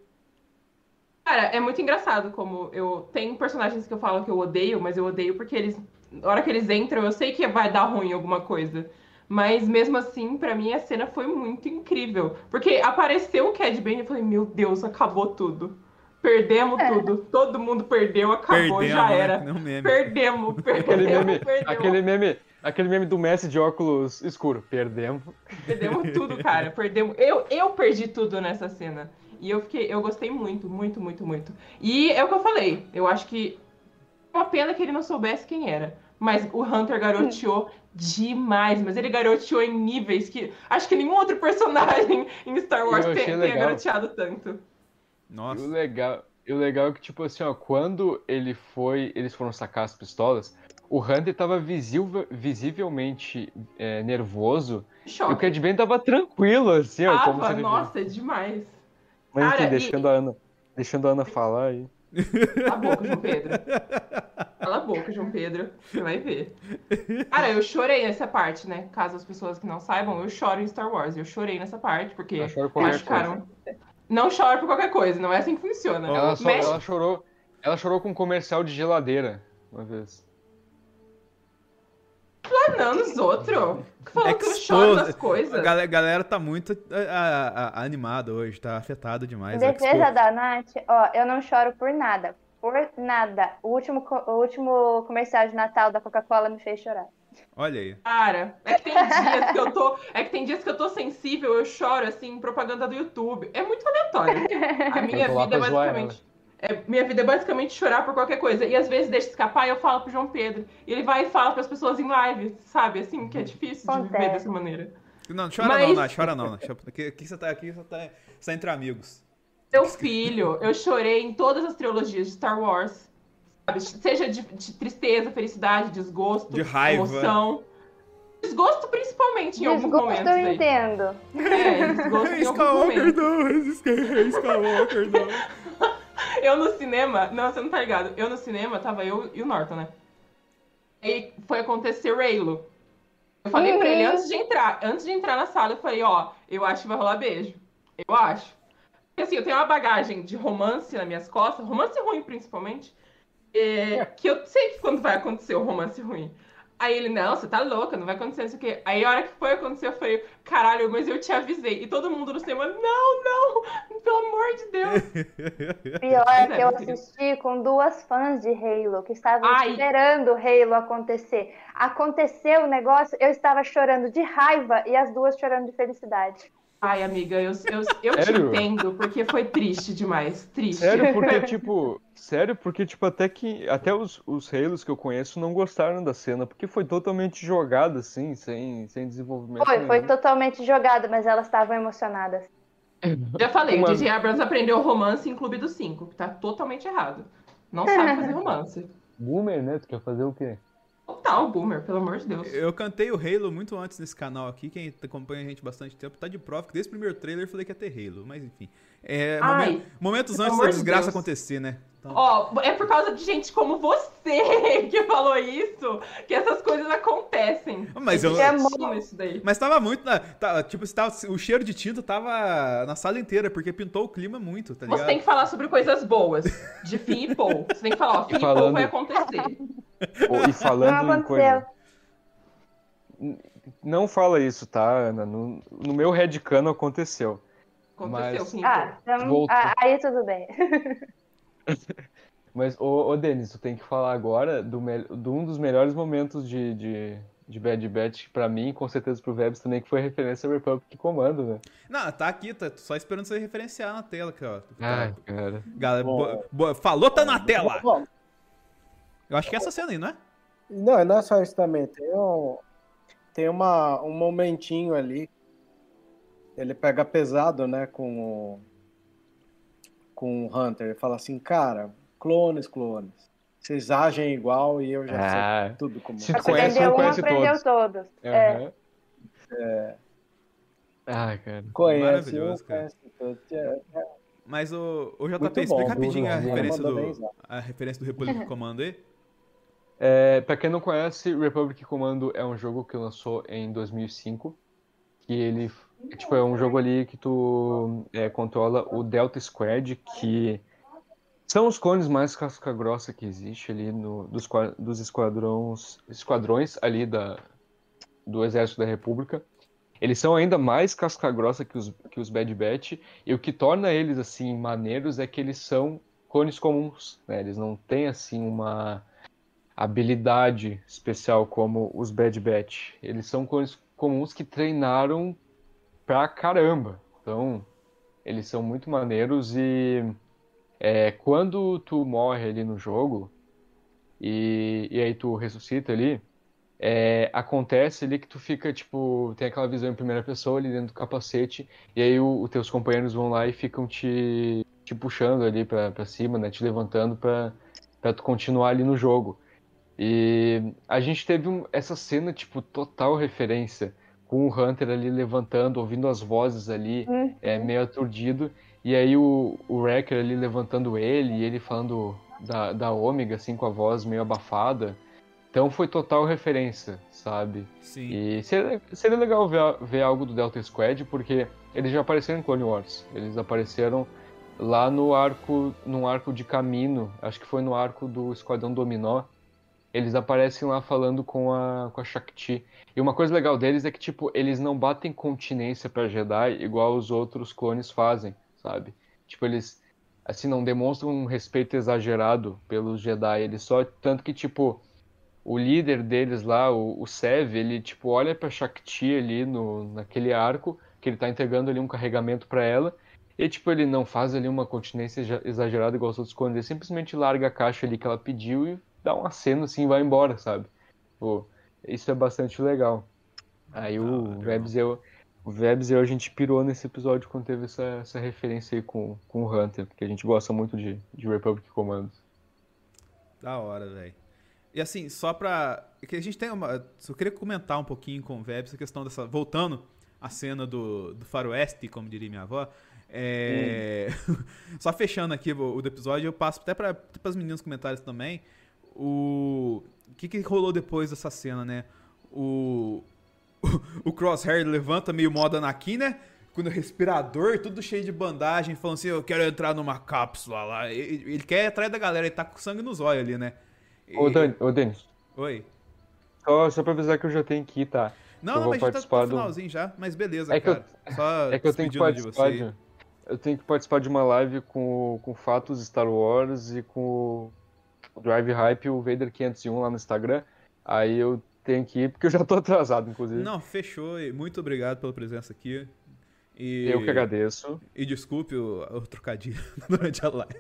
D: Cara, é muito engraçado como eu. Tem personagens que eu falo que eu odeio, mas eu odeio porque eles. Na hora que eles entram, eu sei que vai dar ruim alguma coisa. Mas mesmo assim, pra mim a cena foi muito incrível. Porque apareceu o Cad Bane e eu falei, meu Deus, acabou tudo. Perdemos tudo. Todo mundo perdeu, acabou,
A: Perdemos,
D: já
A: né?
D: era.
A: Um meme.
D: Perdemos,
F: Aquele
D: perdemos,
F: meme,
D: perdemos.
F: aquele meme, aquele meme do Messi de óculos escuro. Perdemos.
D: Perdemos tudo, cara. Perdemos. Eu, eu perdi tudo nessa cena. E eu fiquei, eu gostei muito, muito, muito, muito. E é o que eu falei. Eu acho que é uma pena que ele não soubesse quem era. Mas o Hunter garoteou demais. Mas ele garoteou em níveis que acho que nenhum outro personagem em Star Wars tem- tenha
F: legal.
D: garoteado tanto.
F: E
A: Nossa.
F: o legal, e o legal é que, tipo assim, ó, quando ele foi, eles foram sacar as pistolas, o Hunter tava visível- visivelmente é, nervoso e o
D: Choque.
F: Cad Bane tava tranquilo, assim, ó,
D: Tava, nossa, é demais.
F: Mas enfim,
D: Cara, e-
F: deixando a Ana, deixando a Ana falar aí.
D: Cala a boca, João Pedro. Cala a boca, João Pedro. Você vai ver. Cara, eu chorei nessa parte, né? Caso as pessoas que não saibam, eu choro em Star Wars. Eu chorei nessa parte, porque
F: chora
D: machucaram. Não choro por qualquer coisa, não é assim que funciona.
F: Ela, só,
D: Mexe-
F: ela chorou, ela chorou com um comercial de geladeira uma vez.
D: Explanando os outros. Falando que eu choro das
A: A
D: coisas.
A: galera, galera tá muito a- a- a- animada hoje, tá afetada
B: Em
A: demais.
B: defesa
A: Expo-
B: da Nath, ó, eu não choro por nada. Por nada. O último, o último comercial de Natal da Coca-Cola me fez chorar.
A: Olha aí.
D: Cara, é que tem dias que eu tô. É que tem dias que eu tô sensível, eu choro assim, em propaganda do YouTube. É muito aleatório. A minha vida é basicamente. É, minha vida é basicamente chorar por qualquer coisa. E às vezes deixa escapar e eu falo pro João Pedro. E ele vai e fala pras pessoas em live, sabe? Assim, que é difícil de viver
B: Acontece.
D: dessa maneira.
A: Não, chora
D: Mas-
A: não, Nath, chora não. Nath. Aqui, aqui você tá aqui, você tá, você tá entre amigos.
D: Meu filho, eu chorei em todas as trilogias de Star Wars. Sabe? Seja de, de tristeza, felicidade, desgosto,
A: De raiva.
D: emoção. Desgosto principalmente em alguns
B: Desgosto
D: momentos.
B: eu
D: aí.
B: entendo.
D: É, desgosto em alguns momentos.
A: não, Skywalker não.
D: Eu no cinema, não, você não tá ligado. Eu no cinema, tava eu e o Norton, né? E foi acontecer Raylo. Eu falei pra ele
B: Uhum.
D: antes de entrar, antes de entrar na sala, eu falei, ó, eu acho que vai rolar beijo. Eu acho. Porque assim, eu tenho uma bagagem de romance nas minhas costas, romance ruim principalmente, é, que eu sei que quando vai acontecer o romance ruim. Aí ele, não, você tá louca, não vai acontecer isso aqui. Aí a hora que foi acontecer, eu falei, caralho, mas eu te avisei. E todo mundo no cinema, não, não, pelo amor de Deus.
B: Pior é que eu assisti com duas fãs de Halo que estavam
D: Ai.
B: esperando o Halo acontecer. Aconteceu o negócio, eu estava chorando de raiva e as duas chorando de felicidade.
D: Ai, amiga, eu, eu, eu te entendo, porque foi triste demais. Triste.
F: Sério, porque, tipo, sério, porque, tipo, até que, até os, os Halos que eu conheço não gostaram da cena, porque foi totalmente jogado, assim, sem, sem desenvolvimento
B: Foi, foi
F: nenhum.
B: totalmente jogado, mas elas estavam emocionadas.
D: Já falei,
F: Uma-
D: o DJ Abrams aprendeu romance em Clube dos Cinco, que tá totalmente errado. Não sabe fazer romance.
F: Boomer, né? Tu quer fazer o quê?
D: Total. Boomer, pelo amor de Deus.
A: Eu cantei o Halo muito antes nesse canal aqui. Quem acompanha a gente bastante tempo tá de prova que desde o primeiro trailer eu falei que ia ter Halo. Mas enfim. É,
D: Ai,
A: momen- momentos
D: pelo
A: antes da
D: de
A: desgraça
D: Deus.
A: acontecer, né? Então,
D: Ó, é por causa de gente como você que falou isso que essas coisas acontecem.
A: Mas
D: É
A: eu-
D: que é bom isso daí.
A: Mas tava muito. Na, tá, tipo, se tava- o cheiro de tinta tava na sala inteira, porque pintou o clima muito, tá ligado?
D: Você tem que falar sobre coisas boas, de Finn e Paul. Você tem que falar, ó, Finn e Paul vai acontecer.
F: E falando
B: Não
F: em coisa.
B: aconteceu.
F: Não fala isso, tá, Ana? No, no meu headcano aconteceu.
D: Aconteceu,
F: Mas-
D: Paul.
B: Ah, então, ah, aí tudo bem.
F: Mas, ô, ô Denis, tu tem que falar agora do me- de um dos melhores momentos de, de, de Bad Batch pra mim, com certeza pro Vebs também, que foi a referência ao Republic Commando, né?
A: Não, tá aqui, tá só esperando você referenciar na tela aqui, ó.
F: Ai, cara.
A: Galera,
C: Bom.
A: boa- boa- falou, tá na tela!
C: Bom,
A: Eu acho que é essa cena aí, não é?
C: Não, não é só isso também. Tem, um, tem uma, um momentinho ali. Ele pega pesado, né, com o, com o Hunter. Ele fala assim, cara, clones, clones. Vocês agem igual e eu já
F: Ah.
C: sei tudo como
F: Se
C: é.
F: conhece,
B: aprendeu um,
F: conhece
B: aprendeu
F: todos.
B: todos. É.
F: Ai, cara.
C: Conhece um,
A: Maravilhoso, cara.
C: conhece todos. É, é
A: Mas o, o JP, explica rapidinho a referência, do, a referência do Republic Commando aí.
F: É, pra quem não conhece, Republic Commando é um jogo que lançou em 2005, que ele tipo, é um jogo ali que tu é, controla o Delta Squad, que são os clones mais casca-grossa que existe ali no, dos, dos esquadrões, esquadrões ali da, do Exército da República. Eles são ainda mais casca-grossa que os, que os Bad Batch, e o que torna eles, assim, maneiros é que eles são clones comuns, né? Eles não têm, assim, uma habilidade especial como os Bad Batch. Eles são comuns que treinaram pra caramba. Então, eles são muito maneiros e é, quando tu morre ali no jogo e, e aí tu ressuscita ali, é, acontece ali que tu fica, tipo, tem aquela visão em primeira pessoa ali dentro do capacete e aí os teus companheiros vão lá e ficam te, te puxando ali pra, pra cima, né, te levantando pra, pra tu continuar ali no jogo. E a gente teve um- essa cena, tipo, total referência com o Hunter ali levantando, ouvindo as vozes ali,
B: Hum.
F: é, meio aturdido, e aí o, o Wrecker ali levantando ele, e ele falando da, da Ômega, assim, com a voz meio abafada. Então foi total referência, sabe?
A: Sim.
F: E seria, seria legal ver, ver algo do Delta Squad, porque eles já apareceram em Clone Wars. Eles apareceram lá no arco, no arco de Camino, acho que foi no arco do Esquadrão Dominó. Eles aparecem lá falando com a, com a Shakti. E uma coisa legal deles é que, tipo, eles não batem continência pra Jedi igual os outros clones fazem, sabe? Tipo, eles, assim, não demonstram um respeito exagerado pelos Jedi. Eles só, tanto que, tipo, o líder deles lá, o, o Sev, ele, tipo, olha pra Shakti ali no, naquele arco, que ele tá entregando ali um carregamento pra ela, e, tipo, ele não faz ali uma continência exa- exagerada igual os outros clones, ele simplesmente larga a caixa ali que ela pediu e dá um aceno assim e vai embora, sabe? Pô, isso é bastante legal. Aí
A: Da
F: o eu, o e eu, a gente pirou nesse episódio quando teve essa, essa referência aí com, com o Hunter, porque a gente gosta muito de, de Republic Commando.
A: Da hora, velho. E assim, só pra. é Que a gente tem uma. Só queria comentar um pouquinho com o Web essa questão dessa. Voltando à cena do, do Faroeste, como diria minha avó. É... só fechando aqui o, o do episódio, eu passo até para as meninas nos comentários também. O... o que, que rolou depois dessa cena, né? O. O Crosshair levanta meio moda Anakin, né? Com o respirador, tudo cheio de bandagem, falando assim: Eu quero entrar numa cápsula lá. Ele, ele quer ir atrás da galera, ele tá com sangue nos olhos ali, né?
F: Ô,
A: E-
F: Dan, ô Denis,
A: Oi.
F: só, só pra avisar que eu já tenho que ir, tá?
A: Não,
F: Eu
A: não,
F: vou
A: mas tá
F: participar
A: no
F: do-
A: finalzinho já, mas beleza,
F: É que eu-
A: cara. Só
F: É que eu tenho que
A: de
F: participar
A: você.
F: de, eu tenho que participar de uma live com, com fatos Star Wars e com o Drive Hype e o Vader 501 lá no Instagram. Aí eu tenho que ir, porque eu já tô atrasado, inclusive.
A: Não, fechou. e Muito obrigado pela presença aqui. E,
F: Eu que agradeço.
A: E desculpe o, o trocadilho durante a live.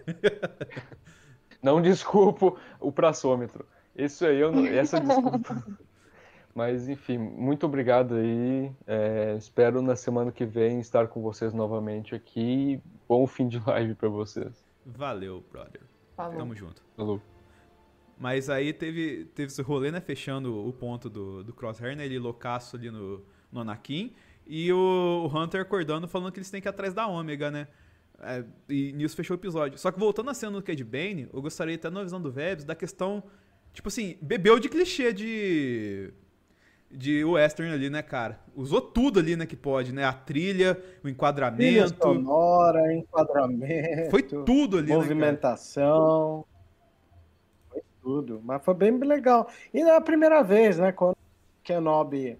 F: Não desculpo o praçômetro. Isso aí, eu não, essa desculpa. Mas enfim, muito obrigado aí. É, espero na semana que vem estar com vocês novamente aqui. Bom fim de live pra vocês.
A: Valeu, brother.
D: Falou.
A: Tamo junto.
F: Falou.
A: Mas aí teve, teve esse rolê, né? Fechando o ponto do, do Crosshair, né? Ele loucaço ali no, no Anakin. E o, o Hunter acordando falando que eles têm que ir atrás da Ômega, né? É, e nisso fechou o episódio. Só que voltando a cena do Cad Bane, eu gostaria até na visão do Vebs da questão. Tipo assim, bebeu de clichê de. De western ali, né, cara? Usou tudo ali, né, que pode, né? A trilha, o
C: Trilha
A: enquadramento.
C: sonora, enquadramento.
A: Foi tudo ali, né?
C: Movimentação. Tudo. Mas foi bem legal. E não é a primeira vez, né? Quando Kenobi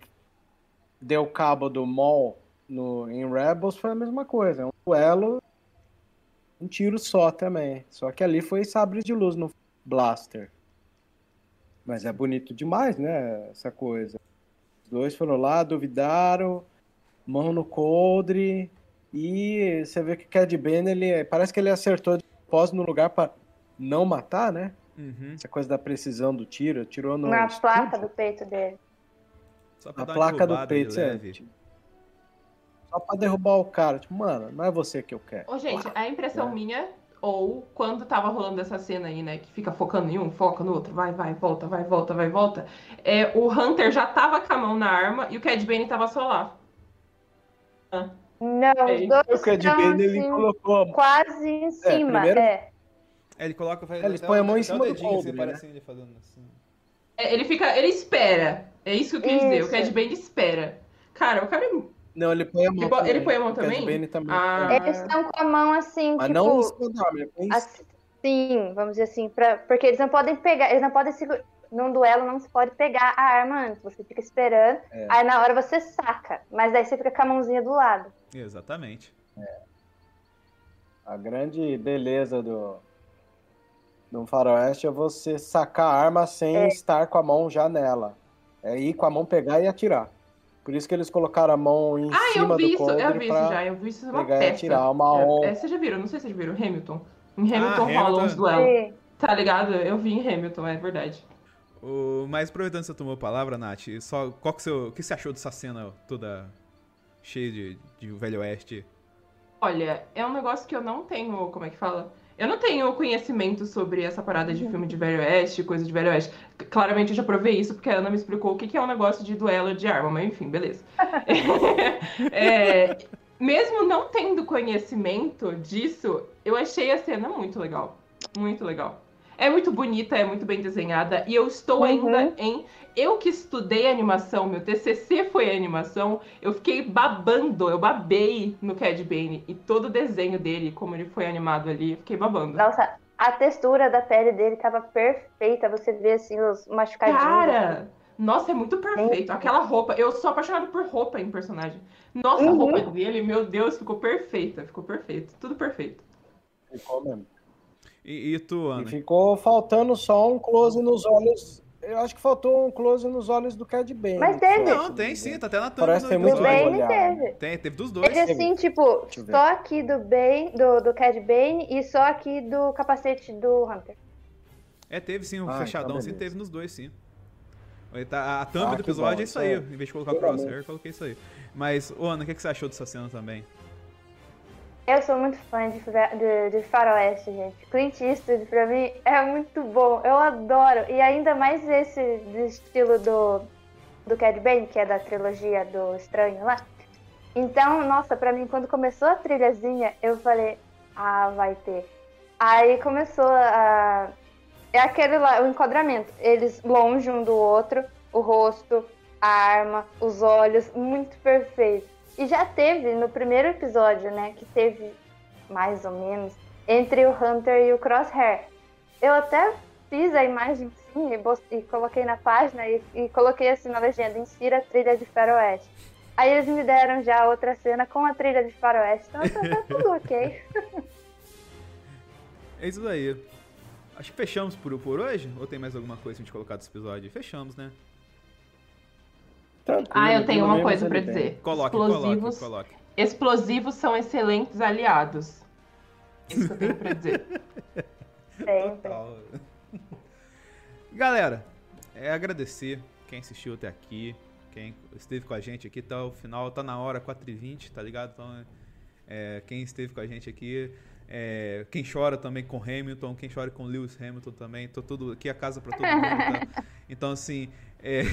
C: deu cabo do Maul no, em Rebels, foi a mesma coisa. É um duelo, um tiro só também. Só que ali foi sabre de luz no Blaster. Mas é bonito demais, né? Essa coisa. Os dois foram lá, duvidaram, mão no coldre. E você vê que o Cad Bane, ele parece que ele acertou de propósito no lugar para não matar, né?
A: Uhum.
C: Essa coisa da precisão do tiro, tirou no
B: Na placa do peito dele.
A: Só pra
C: A placa do peito, é. tipo, Só pra derrubar o cara. Tipo, mano, não é você que eu quero.
D: Ô, gente, a impressão
C: É.
D: minha, ou quando tava rolando essa cena aí, né, que fica focando em um, foca no outro, vai, vai, volta, vai, volta, vai, volta, é, o Hunter já tava com a mão na arma e o Cad Bane tava só lá.
B: Não,
D: Ei.
B: os dois
C: O Cad Bane, ele
B: assim,
C: colocou a mão.
B: quase em cima.
C: primeiro-
B: É,
A: É, ele coloca. Faz,
C: É, eles
A: até
C: põem a mão em cima do
A: dedinho, assim,
C: coldre, né?
A: ele fazendo assim.
D: É, ele fica, ele espera. É isso que eu quis dizer, o. Cad Bane espera. Cara, o cara é
C: Não, ele põe a mão
D: Ele
C: também.
D: ele põe a mão
C: O Cad
D: também?
C: Bane também.
D: Ah.
C: põe.
B: Eles estão com a mão assim,
C: Mas
B: tipo.
C: não em cima da arma, ele põe
B: assim, vamos dizer assim, pra, porque eles não podem pegar, eles não podem segurar. Num duelo não se pode pegar a arma antes, você fica esperando,
C: É.
B: aí na hora você saca, mas daí você fica com a mãozinha do lado.
A: Exatamente.
C: A grande beleza do, do faroeste é você sacar a arma sem
B: É.
C: estar com a mão já nela. É ir com a mão pegar e atirar. Por isso que eles colocaram a mão em
D: Ah,
C: cima
D: eu vi
C: do
D: isso,
C: coldre
D: eu vi isso já, eu vi isso uma
C: pegar e
D: peça.
C: atirar uma onda.
D: É, é, vocês já viram, não sei se vocês viram, Hamilton. Em Hamilton
A: Ah,
D: rolam uns duelos.
B: Sim.
D: Tá ligado? Eu vi em Hamilton, é verdade.
A: O, mas aproveitando que você tomou a palavra, Nath, só, qual que, seu, o que você achou dessa cena toda cheia de, de Velho Oeste?
D: Olha, é um negócio que eu não tenho, como é que fala? Eu não tenho conhecimento sobre essa parada de filme de Velho Oeste, coisa de Velho Oeste. Claramente eu já provei isso, porque a Ana me explicou o que que é um negócio de duelo de arma, mas enfim, beleza. É, mesmo não tendo conhecimento disso, eu achei a cena muito legal. Muito legal. É muito bonita, é muito bem desenhada, e eu estou
B: Uhum.
D: ainda em. Eu que estudei animação, meu TCC foi animação, eu fiquei babando, eu babei no Cad Bane e todo o desenho dele, como ele foi animado ali, eu fiquei babando.
B: Nossa, a textura da pele dele tava perfeita, você vê assim os machucadinhos.
D: Cara, nossa, é muito perfeito. Aquela roupa, eu sou apaixonada por roupa em personagem. Nossa, a
B: Uhum.
D: roupa dele, meu Deus, ficou perfeita, ficou perfeito, tudo perfeito.
C: Ficou mesmo.
A: E, e tu,
C: E
A: Ana?
C: ficou faltando só um close nos olhos. Eu acho que faltou um close nos olhos do Cad Bane.
B: Mas teve.
A: Não, tem sim, tá até na thumb
C: Parece
A: do
C: muito.
B: Bane
C: olhar,
B: teve.
A: Tem, teve dos dois.
B: Teve assim, tipo, só aqui do Bane, do, do Cad Bane e só aqui do capacete do Hunter.
A: É, teve sim, um
C: Ah,
A: fechadão
C: então
A: sim, teve nos dois sim. Aí tá- A thumb
C: Ah,
A: do episódio
C: bom,
A: é isso aí.
C: é-
A: Em vez de colocar
C: Pelo
A: crosshair, eu coloquei isso aí. Mas, Ana, o que, que você achou dessa cena também?
B: Eu sou muito fã de, de, de faroeste, gente. Clint Eastwood, pra mim, é muito bom. Eu adoro. E ainda mais esse estilo do, do Cad Bane, que é da trilogia do Estranho lá. Então, nossa, pra mim, quando começou a trilhazinha, eu falei, ah, vai ter. Aí começou a... É aquele lá, o enquadramento. Eles longe um do outro, o rosto, a arma, os olhos, muito perfeito. E já teve no primeiro episódio, né? Que teve mais ou menos entre o Hunter e o Crosshair. Eu até fiz a imagem assim e, e coloquei na página e, e coloquei assim na legenda: insira a trilha de Faroeste. Aí eles me deram já outra cena com a trilha de Faroeste. Então tá, tá tudo ok.
A: É isso daí. Acho que fechamos por, por hoje? Ou tem mais alguma coisa pra gente colocar desse episódio? Fechamos, né?
C: Tranquilo,
D: Ah, eu tenho
C: pelo
D: uma coisa
C: tem.
D: dizer.
A: Coloque,
D: Explosivos,
A: coloque, coloque.
D: explosivos são excelentes aliados. Isso que eu tenho pra dizer.
A: Total. Galera, é agradecer quem assistiu até aqui, quem esteve com a gente aqui até o final, tá na hora, 4h20, tá ligado? Então, é, quem esteve com a gente aqui, É, quem chora também com Hamilton, quem chora com Lewis Hamilton também. Tô tudo aqui a casa para todo mundo. Tá? Então, assim, é,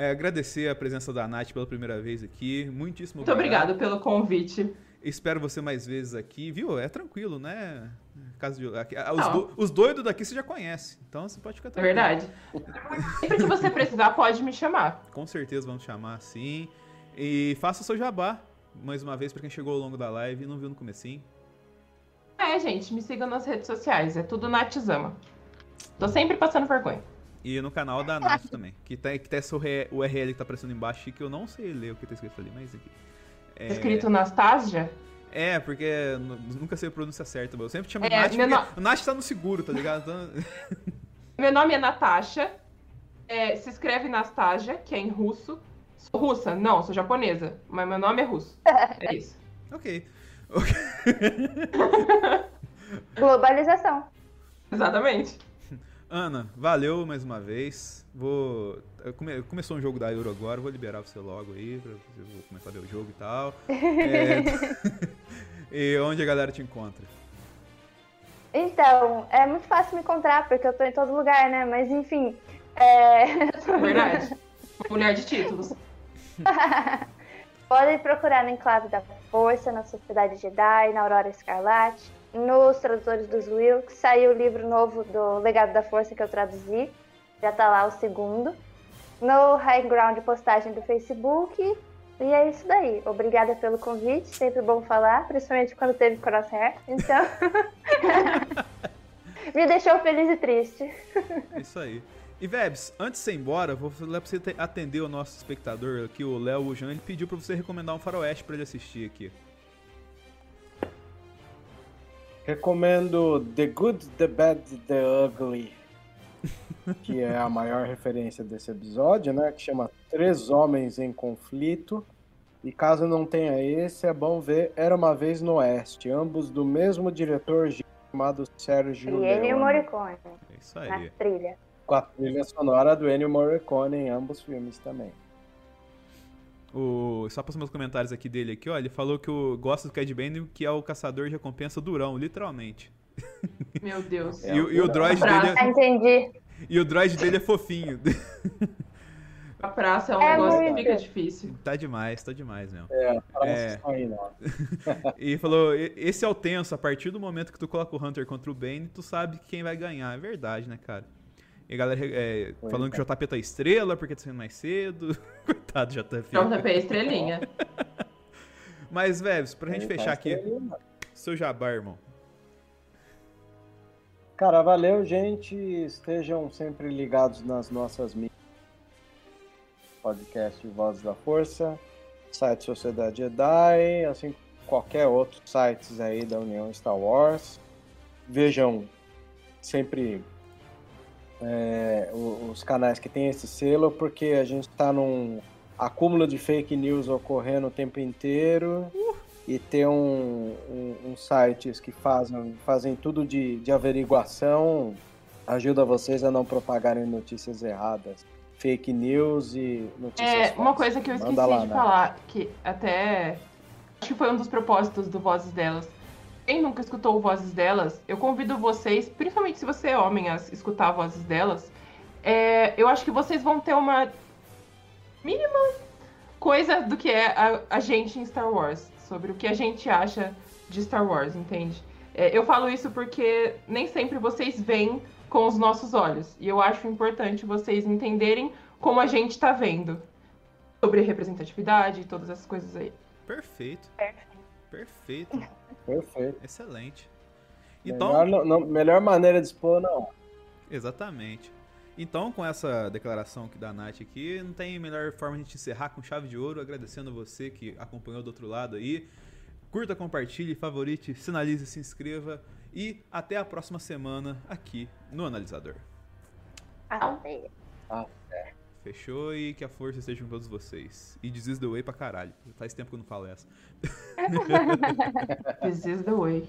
A: é, agradecer a presença da Nath pela primeira vez aqui. Muitíssimo
D: Muito obrigado pelo convite.
A: Espero você mais vezes aqui, viu? É tranquilo, né? Caso de, os, do, os, doidos daqui você já conhece, então você pode ficar
D: tranquilo. É verdade. Sempre que você precisar, pode me chamar.
A: Com certeza vamos chamar, sim. E faça o seu jabá, mais uma vez, para quem chegou ao longo da live e não viu no comecinho.
D: É, gente, me sigam nas redes sociais, é tudo Natzama. Tô sempre passando vergonha.
A: E no canal da Nath também, que tá, que tá esse URL que tá aparecendo embaixo, que eu não sei ler o que tá escrito ali, mas aqui.
D: É... Tá escrito Nastasia?
A: É, porque nunca sei a pronúncia certa, eu sempre chamo é, Nath, porque no... o Nath tá no seguro, tá ligado? Então...
D: meu nome é Natasha, é, se escreve Nastasia, que é em russo. Sou russa? Não, sou japonesa, mas meu nome é russo. É isso.
A: ok.
B: Globalização.
D: Exatamente.
A: Ana, valeu mais uma vez. Vou. Come... Começou um jogo da Euro agora, vou liberar você logo aí, pra você vou começar a ver o jogo e tal. é... e onde a galera te encontra?
B: Então, é muito fácil me encontrar, porque eu tô em todo lugar, né? Mas enfim. É...
D: Verdade. Mulher de títulos.
B: Podem procurar no Enclave da Força, na Sociedade Jedi, na Aurora Escarlate, nos Tradutores dos Wilks. Saiu o livro novo do Legado da Força que eu traduzi. Já tá lá o segundo. No High Ground postagem do Facebook. E é isso daí. Obrigada pelo convite. Sempre bom falar, principalmente quando teve crosshair. Então. Me deixou feliz e triste.
A: Isso aí. E Vebs, antes de ir embora, vou falar pra você atender o nosso espectador aqui, o Léo Ujan, ele pediu pra você recomendar um faroeste pra ele assistir aqui.
C: Recomendo The Good, The Bad, The Ugly, que é a maior referência desse episódio, né? Que chama Três Homens em Conflito. E caso não tenha esse, é bom ver Era Uma Vez no Oeste, ambos do mesmo diretor chamado Sérgio
B: Leone. E Morricone.
A: É isso aí.
B: Na trilha
C: com a trilha sonora do Ennio Morricone em ambos os filmes também.
A: O, só para os meus comentários aqui dele aqui, ó, ele falou que o, gosta do Cad Bane, que é o caçador de recompensa durão, literalmente.
D: Meu Deus.
A: E, e, o droid dele é...
B: Entendi.
A: E o droid dele é fofinho.
D: A praça é um é negócio muito... que fica difícil.
A: Tá demais, tá demais mesmo.
C: É, é... aí,
A: não. e falou, esse é o tenso, a partir do momento que tu coloca o Hunter contra o Bane, tu sabe quem vai ganhar. É verdade, né, cara? E a galera é, falando que o JP tá estrela porque tá saindo mais cedo. Coitado do JP.
D: JP é estrelinha.
A: Mas, Veves, pra gente Ele fechar tá aqui, seu jabá, irmão.
C: Cara, valeu, gente. Estejam sempre ligados nas nossas mídias. Podcast Vozes da Força, site Sociedade Jedi, assim qualquer outro sites aí da União Star Wars. Vejam sempre é, os canais que tem esse selo, porque a gente está num acúmulo de fake news ocorrendo o tempo inteiro uh. e ter um, um, um, sites que fazem, fazem tudo de, de averiguação ajuda vocês a não propagarem notícias erradas, fake news e notícias É,
D: falsas. uma coisa que eu esqueci lá, de né? falar, que até acho que foi um dos propósitos do Vozes Delas, quem nunca escutou vozes delas, eu convido vocês, principalmente se você é homem, a escutar vozes delas. É, eu acho que vocês vão ter uma mínima coisa do que é a, a, gente em Star Wars, sobre o que a gente acha de Star Wars, entende? É, eu falo isso porque nem sempre vocês veem com os nossos olhos. E eu acho importante vocês entenderem como a gente está vendo sobre representatividade e todas essas coisas aí.
A: Perfeito. Perfeito.
C: Perfeito.
A: Excelente.
C: Então, melhor, não, melhor maneira de expor, não.
A: Exatamente. Então, com essa declaração que da Nath aqui, não tem melhor forma de a gente encerrar com chave de ouro, agradecendo você que acompanhou do outro lado aí. Curta, compartilhe, favorite, sinalize, se inscreva e até a próxima semana aqui no Analisador.
B: Até.
C: Até.
A: Fechou e que a força esteja com todos vocês. E This is the way pra caralho. Faz tempo que eu não falo essa.
D: This is the way.